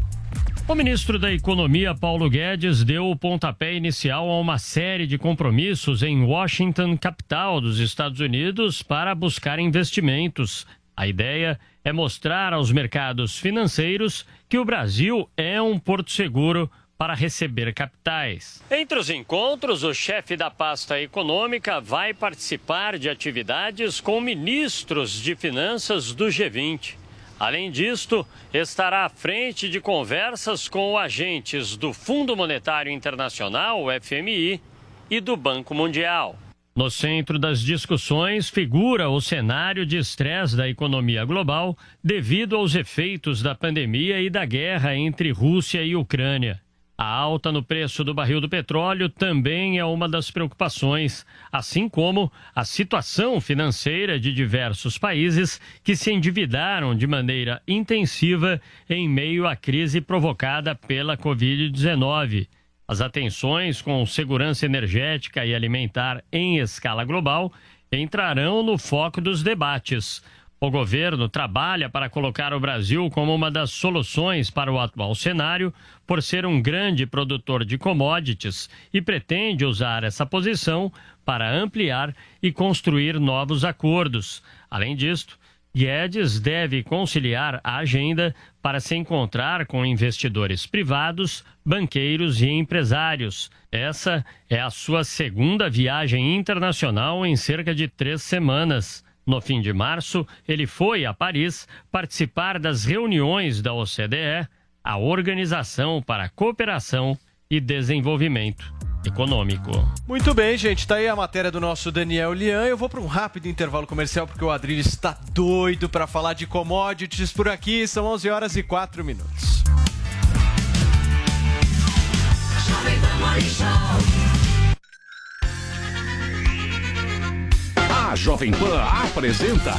O ministro da Economia, Paulo Guedes, deu o pontapé inicial a uma série de compromissos em Washington, capital dos Estados Unidos, para buscar investimentos. A ideia é mostrar aos mercados financeiros que o Brasil é um porto seguro para receber capitais. Entre os encontros, o chefe da pasta econômica vai participar de atividades com ministros de finanças do G20. Além disto, estará à frente de conversas com agentes do Fundo Monetário Internacional, o FMI, e do Banco Mundial. No centro das discussões figura o cenário de estresse da economia global devido aos efeitos da pandemia e da guerra entre Rússia e Ucrânia. A alta no preço do barril do petróleo também é uma das preocupações, assim como a situação financeira de diversos países que se endividaram de maneira intensiva em meio à crise provocada pela Covid-19. As atenções com segurança energética e alimentar em escala global entrarão no foco dos debates. O governo trabalha para colocar o Brasil como uma das soluções para o atual cenário, por ser um grande produtor de commodities, e pretende usar essa posição para ampliar e construir novos acordos. Além disto, Guedes deve conciliar a agenda para se encontrar com investidores privados, banqueiros e empresários. Essa é a sua segunda viagem internacional em cerca de três semanas. No fim de março, ele foi a Paris participar das reuniões da OCDE, a Organização para a Cooperação e Desenvolvimento Econômico. Muito bem, gente. Tá aí a matéria do nosso Daniel Lian. Eu vou para um rápido intervalo comercial porque o Adrilho está doido para falar de commodities por aqui. São 11 horas e 4 minutos. A Jovem Pan apresenta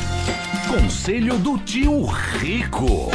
Conselho do Tio Rico.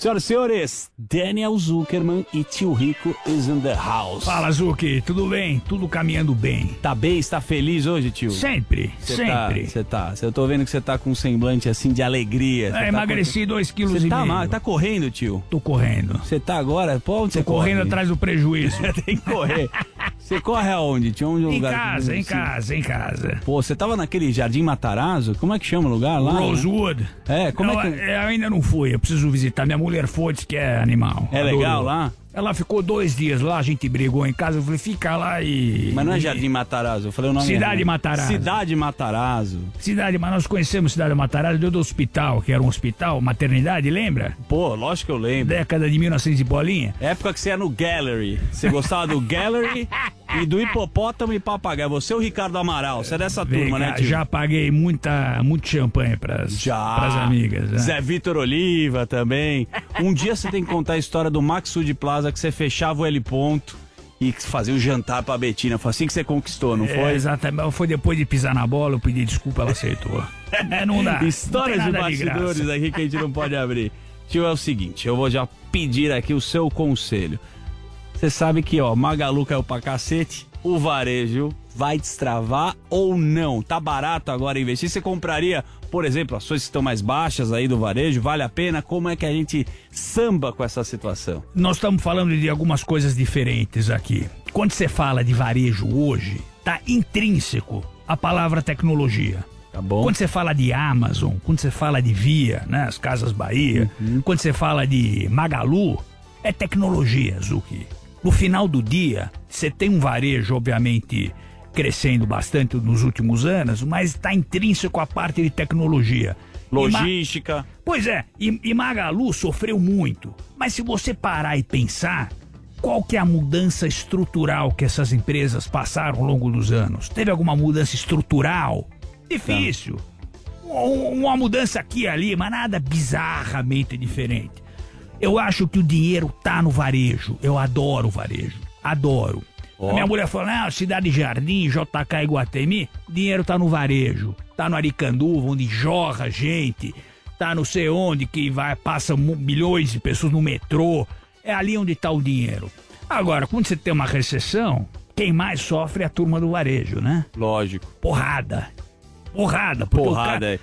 Senhoras e senhores, Daniel Zuckerman e tio Rico is in the house. Fala, Zuki, tudo bem? Tudo caminhando bem. Tá bem? Está feliz hoje, tio? Sempre, Cê sempre. Você tá, eu tô vendo que você tá com um semblante assim de alegria. Cê É, tá emagreci com- dois quilos Cê e tá, meio. Tá correndo, tio? Tô correndo. Você tá agora? Pô, onde Tô você correndo corre? atrás do prejuízo. [LAUGHS] Tem que correr. [LAUGHS] Você corre aonde? Tinha onde um Em lugar casa, em assim? casa, em casa. Pô, você tava naquele Jardim Matarazzo? Como é que chama o lugar lá? Rosewood. É, como Não, é que... Eu ainda não fui, eu preciso visitar. Minha mulher foi, disse que é animal. É Adorou. legal lá? Ela ficou dois dias lá, a gente brigou em casa. Eu falei, fica lá e. Mas não é Jardim Matarazzo, eu falei o nome Cidade errado. Matarazzo. Cidade Matarazzo. Cidade, mas nós conhecemos Cidade Matarazzo deu do hospital, que era um hospital, maternidade, lembra? Pô, lógico que eu lembro. Década de 1900 e bolinha. Época que você ia no Gallery. Você gostava do Gallery [LAUGHS] e do hipopótamo e papagaio. Você é o Ricardo Amaral, você é dessa Vem turma, cá, né, tio? já paguei muita, muito champanhe pras, Já. pras amigas. né? Zé Vitor Oliva também. Um dia você tem que contar a história do Maxud Plaza que você fechava o L ponto e fazia o jantar pra Betina. Foi assim que você conquistou, não É, foi? exatamente. Foi depois de pisar na bola, eu pedi desculpa, ela aceitou. [LAUGHS] É, não dá. Histórias não de bastidores aqui que a gente não pode abrir. Tio, é o seguinte, eu vou já pedir aqui o seu conselho. Você sabe que, ó, Magalu caiu pra cacete, o varejo vai destravar ou não? Tá barato agora investir? Você compraria, por exemplo, ações que estão mais baixas aí do varejo? Vale a pena? Como é que a gente samba com essa situação? Nós estamos falando de algumas coisas diferentes aqui. Quando você fala de varejo hoje, tá intrínseco a palavra tecnologia. Tá bom. Quando você fala de Amazon, quando você fala de Via, né, as Casas Bahia, Uhum. quando você fala de Magalu, é tecnologia, Zuki. No final do dia, você tem um varejo, obviamente, crescendo bastante nos últimos anos, mas está intrínseco a parte de tecnologia. E Ma- Logística. Pois é, e, e Magalu sofreu muito. Mas se você parar e pensar, qual que é a mudança estrutural que essas empresas passaram ao longo dos anos? Teve alguma mudança estrutural? Difícil. Um- Uma mudança aqui e ali, mas nada bizarramente diferente. Eu acho que o dinheiro tá no varejo. Eu adoro o varejo. Adoro. A minha mulher falou: não, Cidade Jardim, JK Iguatemi, dinheiro tá no varejo. Tá no Aricanduva, onde jorra gente. Tá não sei onde, que vai, passa milhões de pessoas no metrô. É ali onde tá o dinheiro. Agora, quando você tem uma recessão, quem mais sofre é a turma do varejo, né? Lógico. Porrada. Porrada. Porrada, cara- É,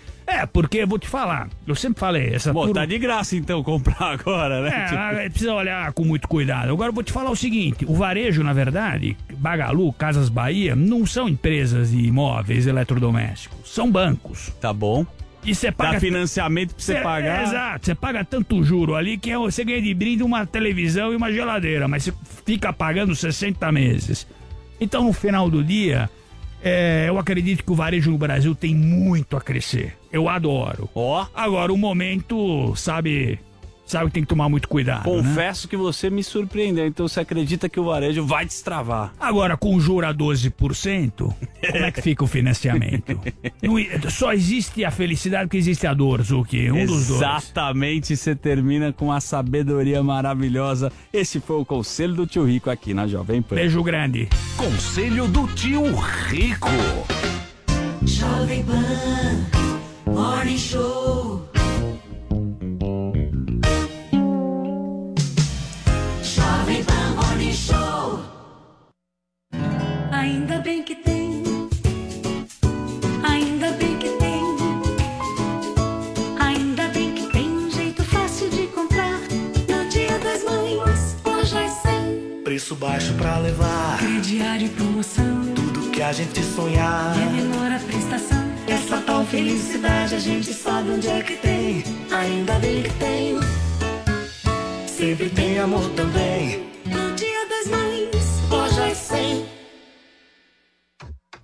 porque eu vou te falar, eu sempre falei, essa Bom, turma... tá de graça então comprar [LAUGHS] agora, né? É, tio? ah, precisa olhar com muito cuidado. Agora eu vou te falar o seguinte: o varejo, na verdade, Bagalu, Casas Bahia, não são empresas de imóveis eletrodomésticos, são bancos. Tá bom. E você paga. Dá financiamento pra você Cê- pagar. Exato, você paga tanto juro ali que é- você ganha de brinde uma televisão e uma geladeira, mas você fica pagando 60 meses. Então, no final do dia, é, eu acredito que o varejo no Brasil tem muito a crescer. Eu adoro. Ó. Agora, o momento, sabe, sabe que tem que tomar muito cuidado. né? Confesso que você me surpreendeu. Então você acredita que o varejo vai destravar? Agora, com juro a 12%, como é que fica o financiamento? [LAUGHS] Não i- só existe a felicidade porque existe a dor, Zuki. Um dos dois. Exatamente, você termina com a sabedoria maravilhosa. Esse foi o conselho do tio Rico aqui na Jovem Pan. Beijo grande. Conselho do tio Rico. Jovem Pan, Morning Show. Ainda bem que tem. Ainda bem que tem. Ainda bem que tem jeito fácil de comprar. No dia das mães, lojas 100. Preço baixo pra levar. Crediário e promoção. Tudo que a gente sonhar. E é menor a prestação. Essa tal felicidade a gente sabe onde é que tem. Ainda bem que tem. Sempre tem amor também. No dia das mães, lojas 100.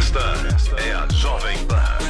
Esta é a Jovem Pan.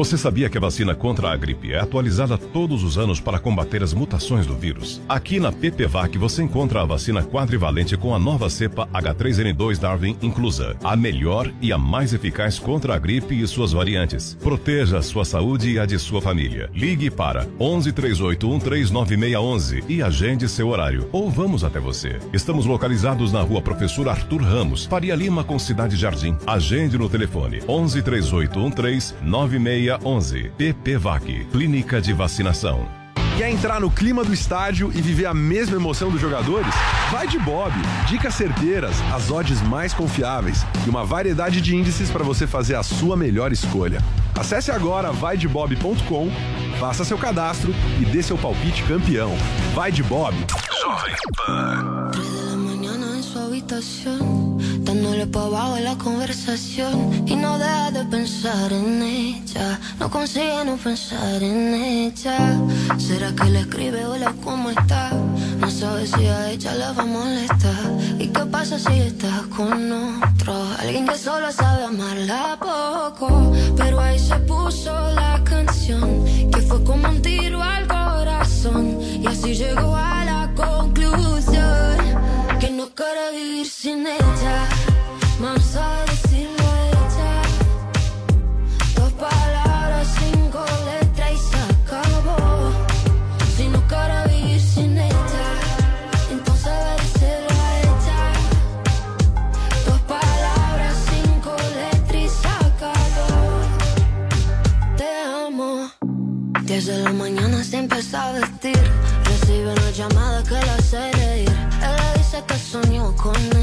Você sabia que a vacina contra a gripe é atualizada todos os anos para combater as mutações do vírus? Aqui na PPVAC você encontra a vacina quadrivalente com a nova cepa H3N2 Darwin inclusa, a melhor e a mais eficaz contra a gripe e suas variantes. Proteja a sua saúde e a de sua família. Ligue para 11 38 139611 e agende seu horário. Ou vamos até você. Estamos localizados na rua Professor Arthur Ramos, Faria Lima com Cidade Jardim. Agende no telefone 11 38 13 9611. PPVAC, Clínica de Vacinação. Quer entrar no clima do estádio e viver a mesma emoção dos jogadores? Vai de Bob. Dicas certeiras, as odds mais confiáveis e uma variedade de índices para você fazer a sua melhor escolha. Acesse agora vaidebob.com, faça seu cadastro e dê seu palpite campeão. Vai de Bob. Jovem Pan. La en dándole pa' abajo a la conversación y no deja de pensar en ella, no consigue no pensar en ella. ¿Será que le escribe hola cómo está? No sabe si a ella le va a molestar. ¿Y qué pasa si está con otro? Alguien que solo sabe amarla poco, pero ahí se puso la canción que fue como un tiro al corazón y así llegó a sin ella. Más a decirlo a ella. Dos palabras, cinco letras y se acabó. Si no quiere vivir sin ella, entonces va a ella. Dos palabras, cinco letras y se acabó. Te amo. Desde la mañana se empieza a vestir. Recibe una llamada que la hace reír. Él le dice que soñó con ella.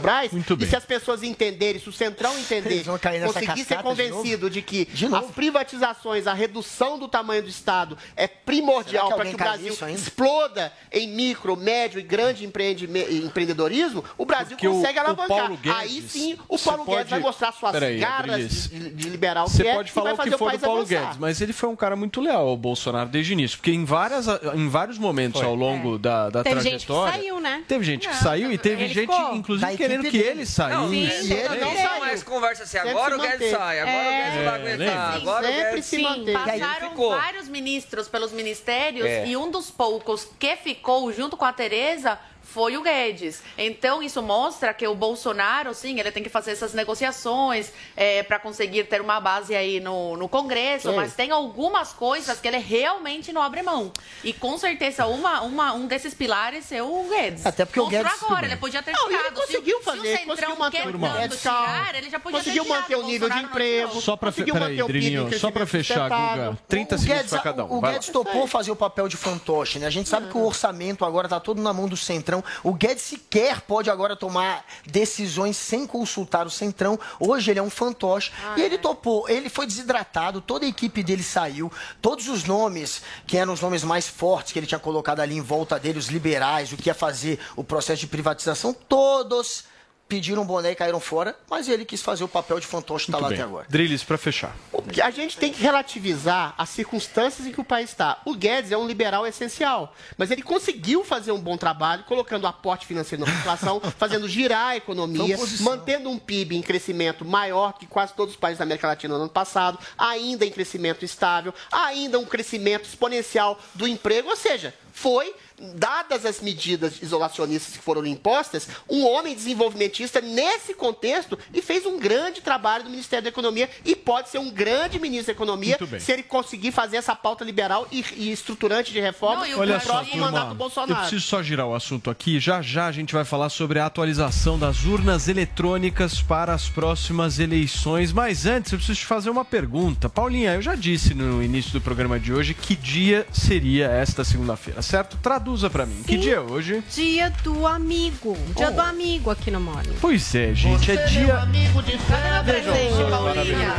Petrobras, Muito e bem. se as pessoas entenderem, se o Centrão entender, conseguir ser cascata de convencido de, que De as privatizações, a redução do tamanho do Estado é primordial que para que o Brasil exploda em micro, médio e grande empreendedorismo, o Brasil Porque o- consegue o alavancar. Paulo Guedes, Aí sim, o Paulo Guedes pode- vai mostrar suas Peraí, Adriles. de, de liberal Você que é pode e falar vai o que for do país Paulo avançar. Guedes, mas ele foi um cara muito leal ao Bolsonaro desde o início, porque em, várias, em vários momentos Foi. ao longo da, da Teve gente que trajetória... saiu, né? Teve gente que Não, saiu e teve gente, ficou. inclusive, Da querendo que ele saísse. Não, E sim, ele- não, não mais conversa assim. Sempre Agora o Guedes sai, agora o Guedes vai aguentar. lembra? Agora o Guedes Sim, passaram ficou. vários ministros pelos ministérios É. e um dos poucos que ficou junto com a Tereza foi o Guedes. Então isso mostra que o Bolsonaro, sim, ele tem que fazer essas negociações para conseguir ter uma base aí no, no Congresso, Sim. mas tem algumas coisas que ele realmente não abre mão. E com certeza uma, uma, um desses pilares é o Guedes. Até porque o Mostrou Guedes- agora, ele podia ter Não, ele conseguiu se, fazer, se o Centrão conseguiu manter o Guedes tirar, ele já podia conseguiu ter tirado, manter o nível de Bolsonaro emprego. Só pra, conseguiu peraí, manter o fechar. Guga. 30 o segundos Guedes, pra cada um. o. Guedes topou fazer o papel de fantoche, né? A gente sabe que o orçamento agora tá todo na mão do Centrão. O Guedes sequer pode agora tomar decisões sem consultar o Centrão. Hoje ele é um fantoche. e ele topou. Ele foi desidratado, toda a equipe dele saiu. Todos os nomes, que eram os nomes mais fortes que ele tinha colocado ali em volta dele, os liberais, o que ia fazer o processo de privatização, todos pediram um boné e caíram fora, mas ele quis fazer o papel de fantoche que está lá até agora. Drilis, para fechar. A gente tem que relativizar as circunstâncias em que o país está. O Guedes é um liberal essencial, mas ele conseguiu fazer um bom trabalho, colocando aporte financeiro na população, [LAUGHS] fazendo girar a economia, mantendo um PIB em crescimento maior que quase todos os países da América Latina no ano passado, ainda em crescimento estável, ainda um crescimento exponencial do emprego, ou seja, foi dadas as medidas isolacionistas que foram impostas, um homem desenvolvimentista nesse contexto e fez um grande trabalho no Ministério da Economia e pode ser um grande ministro da Economia se ele conseguir fazer essa pauta liberal e, e estruturante de reforma no Olha só, próximo turma, mandato do eu Bolsonaro. preciso só girar o assunto aqui. Já já a gente vai falar sobre a atualização das urnas eletrônicas para as próximas eleições. Mas antes, eu preciso te fazer uma pergunta. Paulinha, eu já disse no início do programa de hoje que dia seria esta segunda-feira, certo? Traduza para mim. Que dia é hoje? Dia do amigo. Dia Oh. do amigo aqui no Morning. Pois é, gente, é dia amigo de presente, Paulinha.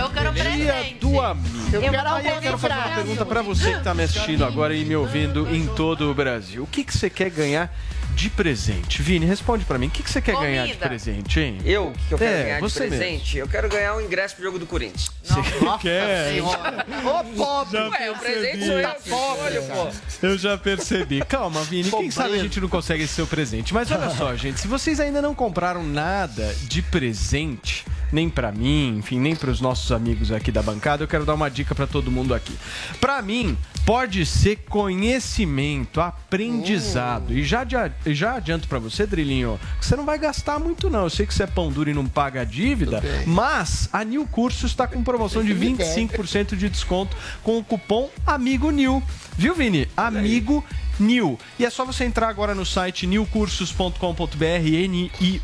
Eu quero presente. do amigo. Eu quero, quero aí eu quero fazer uma pergunta pra você que tá me assistindo agora e me ouvindo em todo o Brasil. O que, que você quer ganhar de presente? Vini, responde pra mim. O que, que você quer ganhar de Comida. presente, hein? Eu, o que que eu quero É, ganhar de você mesmo. presente? Eu quero ganhar o ingresso pro jogo do Corinthians. Você [LAUGHS] quer? Ô, pobre! Ué, o presente sou eu que escolho, pô. Eu já percebi. Calma, Vini. Quem sabe a gente não consegue esse seu presente. Mas olha só, [LAUGHS] gente. Se vocês ainda não compraram nada de presente, nem pra mim, enfim, nem pros nossos amigos aqui da bancada, eu quero dar uma dica pra todo mundo aqui. Pra mim, pode ser conhecimento, aprendizado. E já, já adianto pra você, Drilinho, que você não vai gastar muito, não. Eu sei que você é pão duro e não paga a dívida, mas a New Cursos está com promoção de 25% de desconto com o cupom Amigo New. Viu, Vini? Amigo New. E é só você entrar agora no site newcursos.com.br,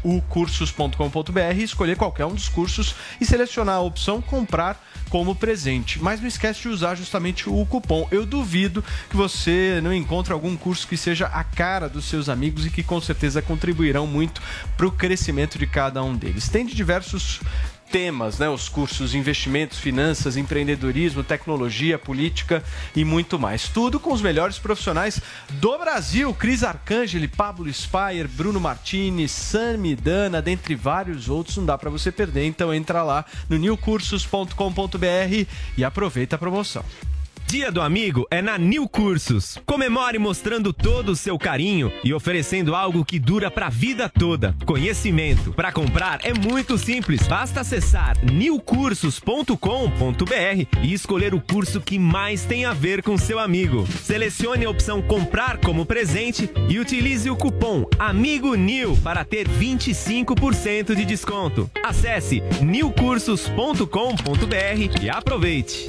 niucursos.com.br, escolher qualquer um dos cursos e selecionar a opção comprar como presente. Mas não esquece de usar justamente o cupom. Eu duvido que você não encontre algum curso que seja a cara dos seus amigos e que com certeza contribuirão muito para o crescimento de cada um deles. Tem de diversos temas, né? Os cursos investimentos, finanças, empreendedorismo, tecnologia, política e muito mais. Tudo com os melhores profissionais do Brasil. Cris Arcangeli, Pablo Spire, Bruno Martini, Sami Dana, dentre vários outros. Não dá para você perder. Então entra lá no newcursos.com.br e aproveita a promoção. Dia do Amigo é na New Cursos. Comemore mostrando todo o seu carinho e oferecendo algo que dura pra vida toda. Conhecimento. Para comprar é muito simples. Basta acessar newcursos.com.br e escolher o curso que mais tem a ver com seu amigo. Selecione a opção comprar como presente e utilize o cupom Amigo New para ter 25% de desconto. Acesse newcursos.com.br e aproveite.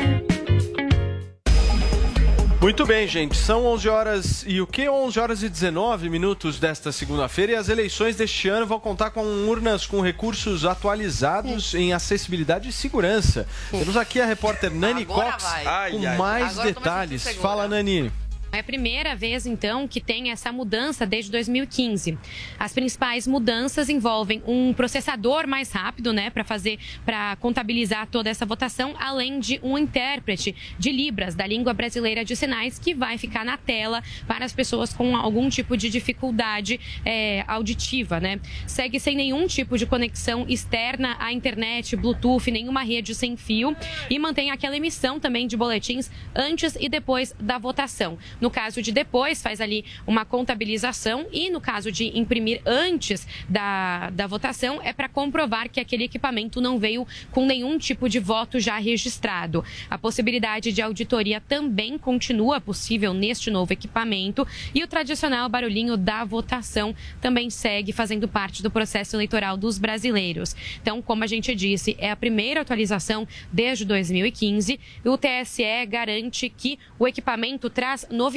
Muito bem, gente. São 11 horas e o que? 11 horas e 19 minutos desta segunda-feira e as eleições deste ano vão contar com urnas com recursos atualizados em acessibilidade e segurança. Temos aqui a repórter Nani Agora Cox vai. com Ai, ai. mais Agora detalhes. Fala, Nani. É a primeira vez, então, que tem essa mudança desde 2015. As principais mudanças envolvem um processador mais rápido, né, para fazer, para contabilizar toda essa votação, além de um intérprete de Libras, da língua brasileira de sinais, que vai ficar na tela para as pessoas com algum tipo de dificuldade é, auditiva, né. Segue sem nenhum tipo de conexão externa à internet, Bluetooth, nenhuma rede sem fio e mantém aquela emissão também de boletins antes e depois da votação. No caso de depois, faz ali uma contabilização e no caso de imprimir antes da, da votação, é para comprovar que aquele equipamento não veio com nenhum tipo de voto já registrado. A possibilidade de auditoria também continua possível neste novo equipamento e o tradicional barulhinho da votação também segue fazendo parte do processo eleitoral dos brasileiros. Então, como a gente disse, é a primeira atualização desde 2015 e o TSE garante que o equipamento traz novidades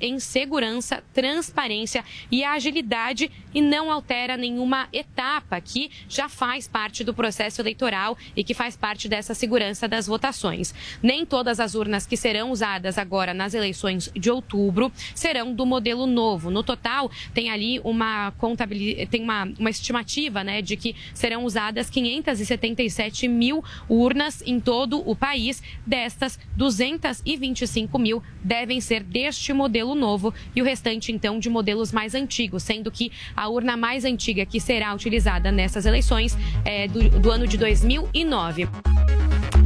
em segurança, transparência e agilidade e não altera nenhuma etapa que já faz parte do processo eleitoral e que faz parte dessa segurança das votações. Nem todas as urnas que serão usadas agora nas eleições de outubro serão do modelo novo. No total, tem ali uma tem uma, uma estimativa né, de que serão usadas 577 mil urnas em todo o país. Destas, 225 mil devem ser deste modelo novo e o restante, então, de modelos mais antigos, sendo que a urna mais antiga que será utilizada nessas eleições é do, do ano de 2009.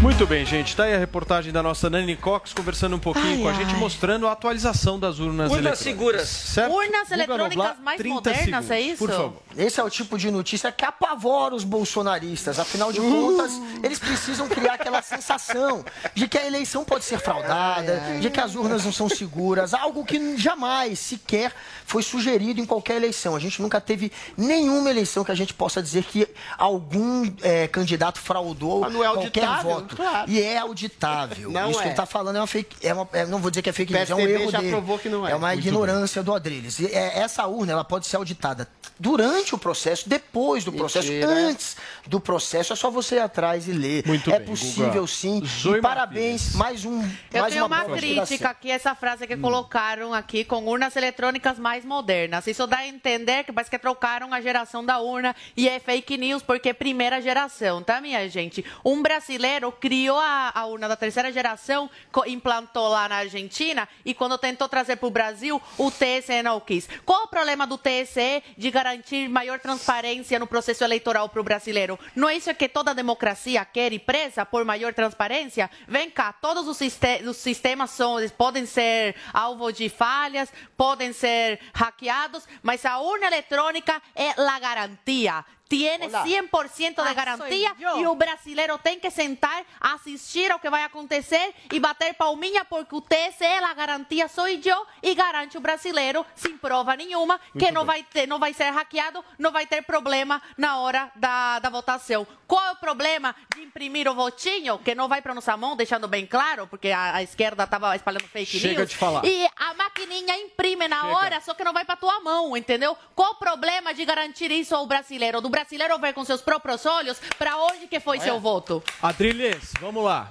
Muito bem, gente. Tá aí a reportagem da nossa Nani Cox conversando um pouquinho Ai, com a gente, ai. mostrando a atualização das urnas Urnas eletrônicas. seguras. Certo? Urnas Guga eletrônicas Noblar, mais 30 modernas, segundos, é isso? Por favor. Esse é o tipo de notícia que apavora os bolsonaristas. Afinal de contas, eles precisam criar aquela sensação de que a eleição pode ser fraudada, de que as urnas não são seguras, algo que jamais sequer foi sugerido em qualquer eleição. A gente nunca teve nenhuma eleição que a gente possa dizer que algum eh, candidato fraudou é qualquer auditável? voto. Claro. E é auditável. Não Isso que é. ele está falando é uma fake. É uma, é- não vou dizer que é fake news, é um erro já dele. provou que não é. É uma Muito ignorância do Adrilles. E, é, essa urna ela pode ser auditada durante o processo, depois do processo, Mentira. antes do processo. É só você ir atrás e ler. Muito é bem, possível Guga. sim. Zoe e parabéns, mais um. Eu mais tenho uma, de crítica aqui, essa frase que colocaram aqui com urnas eletrônicas mais modernas. Isso dá a entender que parece que trocaram a geração da urna e é fake news porque é primeira geração, tá, minha gente? Um brasileiro criou a, a urna da terceira geração, implantou lá na Argentina e quando tentou trazer para o Brasil, o TSE não quis. Qual o problema do TSE de garantir maior transparência no processo eleitoral para o brasileiro? Não é isso que toda democracia quer e preza por maior transparência? Vem cá, todos os, os sistemas são, podem ser alvo de falhas, podem ser hackeados, mas a urna eletrônica é a garantia. Tiene 100% de garantia e o brasileiro tem que sentar, assistir ao que vai acontecer e bater palminha porque o TSE, a garantia sou eu e garante o brasileiro sem prova nenhuma que não vai, ter, não vai ser hackeado, não vai ter problema na hora da, da votação. Qual é o problema de imprimir o votinho, que não vai para nossa mão, deixando bem claro, porque a, a esquerda estava espalhando fake Chega news. de falar. E a maquininha imprime na Chega. hora, só que não vai para tua mão, entendeu? Qual o problema de garantir isso ao brasileiro? Do brasileiro ver com seus próprios olhos para onde que foi Olha. seu voto? Adriles, vamos lá.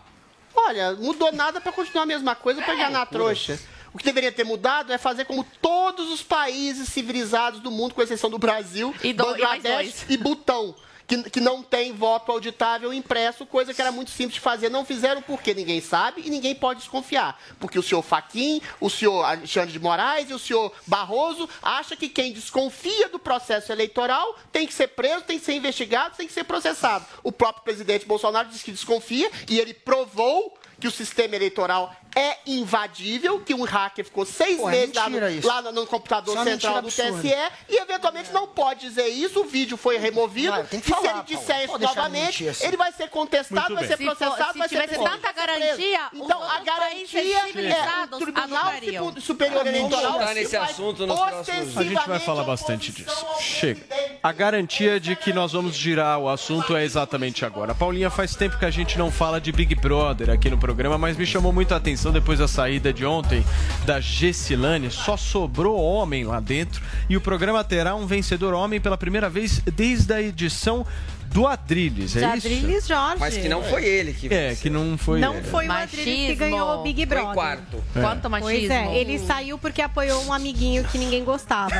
Olha, mudou nada pra continuar a mesma coisa pra enganar a trouxa. O que deveria ter mudado é fazer como todos os países civilizados do mundo, com exceção do Brasil, E do- e Bangladesh dois. e Butão. Que, que não tem voto auditável impresso, coisa que era muito simples de fazer. Não fizeram porque ninguém sabe e ninguém pode desconfiar. Porque o senhor Faquim, o senhor Alexandre de Moraes e o senhor Barroso acham que quem desconfia do processo eleitoral tem que ser preso, tem que ser investigado, tem que ser processado. O próprio presidente Bolsonaro disse que desconfia e ele provou que o sistema eleitoral é invadível, que um hacker ficou seis Pô, é meses lá, no, lá no, no computador Isso é central do TSE e eventualmente não pode dizer isso, o vídeo foi removido. Não, tem que e se falar, ele disser Paulo. isso novamente, assim. ele vai ser contestado, Muito vai bem. ser Se processado, se vai ser tivesse preso. tanta garantia, então a garantia é o Tribunal Superior Eleitoral voltar nesse assunto nos próximos- A gente vai falar bastante disso. Chega. A garantia de que nós vamos girar o assunto é exatamente agora. Paulinha, faz tempo que a gente não fala de Big Brother aqui no programa, mas me chamou muito a atenção depois da saída de ontem da Gessilane. Só sobrou homem lá dentro e o programa terá um vencedor homem pela primeira vez desde a edição do Adrilles, De é isso? Adrilles Jorge. Mas que não foi ele que É, que não foi Não ele. foi o Adrilles que Machismo. ganhou o Big Foi Brother. quarto. É. Quanto machismo? Pois é, ele saiu porque apoiou um amiguinho que ninguém gostava.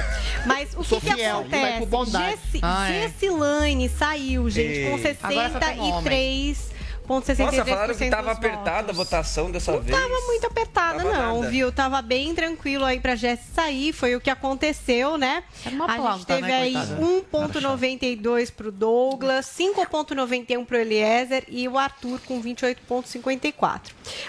Mas o Sou que, fiel, acontece? Ah, é. Gessilane saiu, gente, com Ei. Homem. 63,63% Nossa, falaram que tava dos apertada a votação dessa Não vez. tava muito apertada, Tava não, nada. viu? Tava bem tranquilo aí pra Jess sair, foi o que aconteceu, né? Era uma a gente planta, teve né, aí coitada? 1,92 pro Douglas, 5,91 pro Eliezer e o Arthur com 28,54.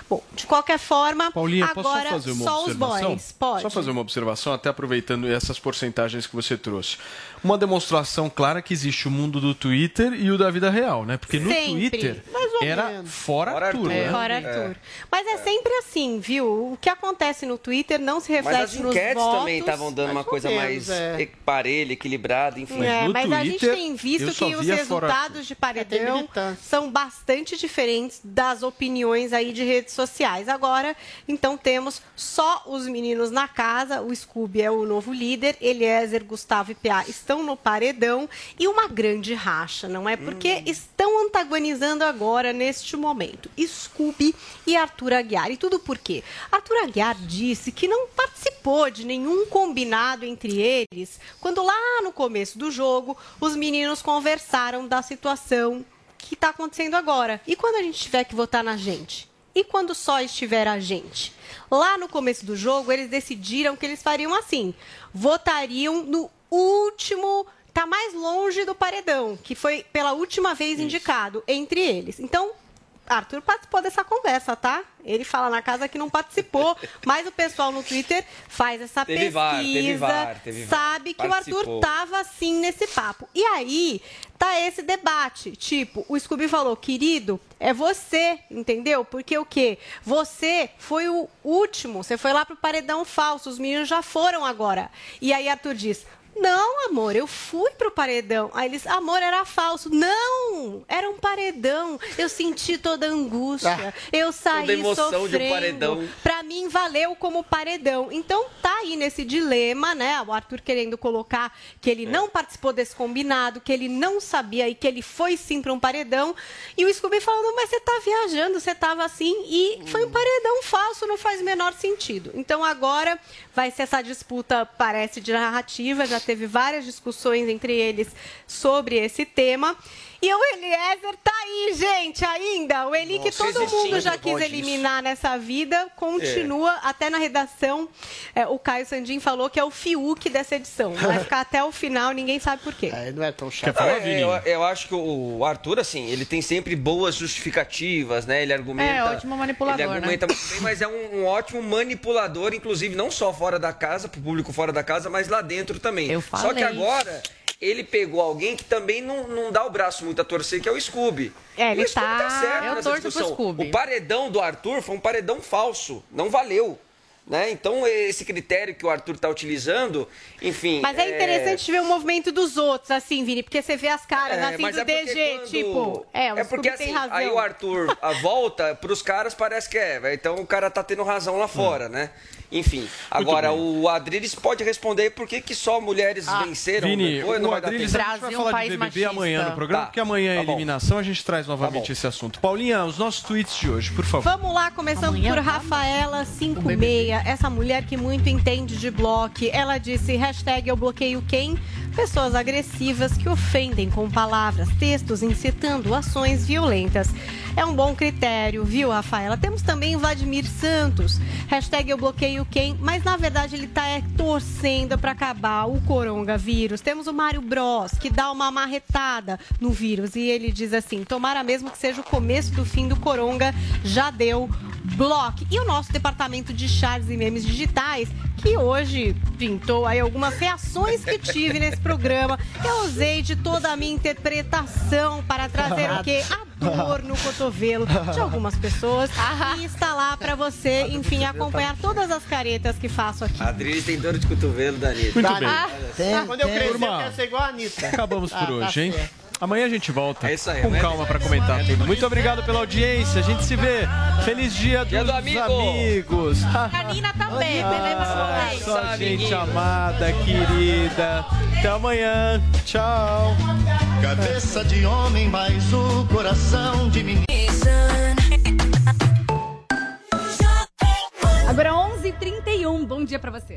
Bom, de qualquer forma, Paulinha, posso agora só fazer uma só os observação? boys. Pode. Só fazer uma observação, até aproveitando essas porcentagens que você trouxe. Uma demonstração clara que existe o mundo do Twitter e o da vida real, né? Porque no Sempre. Twitter Mais ou era menos. fora, Fora Arthur, né? Fora Arthur. Mas é sempre assim, viu? O que acontece no Twitter não se Mas reflete as nos enquetes votos. também estavam dando uma coisa menos, mais é. parelha, equilibrada, enfim. É, no mas a gente Twitter, tem visto que os resultados de É, paredão militância. são bastante diferentes das opiniões aí de redes sociais. Agora, então temos só os meninos na casa, o Scooby é o novo líder, Eliezer, Gustavo e PA estão no paredão e uma grande racha, não é? Porque estão antagonizando agora neste momento Scooby e Arthur Aguiar. E tudo por quê? Arthur Aguiar disse que não participou de nenhum combinado entre eles quando lá no começo do jogo os meninos conversaram da situação que está acontecendo agora. E quando a gente tiver que votar na gente? E quando só estiver a gente? Lá no começo do jogo, eles decidiram que eles fariam assim: votariam no último. Tá mais longe do paredão, que foi pela última vez indicado entre eles. Então, Arthur participou dessa conversa, tá? Ele fala na casa que não participou, [LAUGHS] mas o pessoal no Twitter faz essa Teve VAR, pesquisa, teve VAR, teve VAR. sabe que o Participou. Arthur tava assim nesse papo. E aí tá esse debate, tipo, o Scooby falou, querido, é você, entendeu? Porque o quê? Você foi o último, você foi lá pro paredão falso, os meninos já foram agora. E aí Arthur diz, não, amor, eu fui pro paredão. Aí eles, amor, era falso. Não, era um paredão. Eu senti toda a angústia. eu saí emoção de um sofrendo. paredão. Pra mim, valeu como paredão. Então, tá aí nesse dilema, né? O Arthur querendo colocar que ele não participou desse combinado, que ele não sabia e que ele foi sim pra um paredão. E o Scooby falando, mas você tá viajando, você tava assim. E foi um paredão falso, não faz o menor sentido. Então, agora vai ser essa disputa, parece, de narrativa. Já teve várias discussões entre eles sobre esse tema. E o Eliezer tá aí, gente, ainda. O Eli que todo mundo já quis eliminar nessa vida, continua até na redação. é, o Caio Sandin falou que é o Fiuk dessa edição. Vai ficar até o final, ninguém sabe por quê. [LAUGHS] não é tão Não, é, eu, eu acho que o Arthur, assim, ele tem sempre boas justificativas, né? Ele argumenta. É, ótimo manipulador, Ele argumenta né? muito bem, mas é um, um ótimo manipulador, inclusive não só fora da casa, pro público fora da casa, mas lá dentro também. Eu Só que falei. agora ele pegou alguém que também não, não dá o braço muito a torcer, que é o Scooby. É, ele o Scooby tá- certo Eu nessa discussão. O paredão do Arthur foi um paredão falso, não valeu. Né? Então, esse critério que o Arthur está utilizando, enfim. Mas é interessante ver o movimento dos outros, assim, Vini, porque você vê as caras, É, assim, mas do é DG, quando- tipo... É, o É porque assim, razão. aí o Arthur a volta pros caras parece que é. Então o cara tá tendo razão lá Hum. fora, né? Enfim, agora o Adriles pode responder por que, que só mulheres venceram Ah, Vini, depois, não o vai dar Adriles, tempo. a gente vai falar de BBB amanhã no programa, Tá, porque amanhã é tá bom. eliminação, a gente traz novamente esse assunto. Paulinha, os nossos tweets de hoje, por favor. Vamos lá, começando por Rafaela 56, essa mulher que muito entende de bloco. Ela disse, hashtag eu bloqueio quem? Pessoas agressivas que ofendem com palavras, textos, incitando ações violentas. É um bom critério, viu, Rafaela? Temos também Vladimir Santos, hashtag eu bloqueio quem? Mas na verdade ele está torcendo para acabar o coronavírus. Temos o Mário Bros, que dá uma marretada no vírus e ele diz assim, tomara mesmo que seja o começo do fim do coronga, já deu bloco. E o nosso departamento de charts e memes digitais, que hoje pintou aí algumas reações que tive nesse programa. Eu usei de toda a minha interpretação para trazer o quê? [LAUGHS] A dor no cotovelo de algumas pessoas. E está lá para você, enfim, acompanhar todas as caretas que faço aqui. A tem dor de cotovelo, Danilo. Muito Tá, bem. ah, Tem, Quando eu crescer, eu quero ser igual a Anitta. Acabamos Ah, por tá hoje, hein? Amanhã a gente volta É isso aí, com calma mais. comentar tudo. Muito obrigado pela audiência. A gente se vê. Feliz dia, Dia dos do amigo. amigos. A Nina também, beleza? Ah, só gente amada, querida. Até amanhã. Tchau. Cabeça de homem, mas o coração de menino. Agora 11h31, bom dia pra você.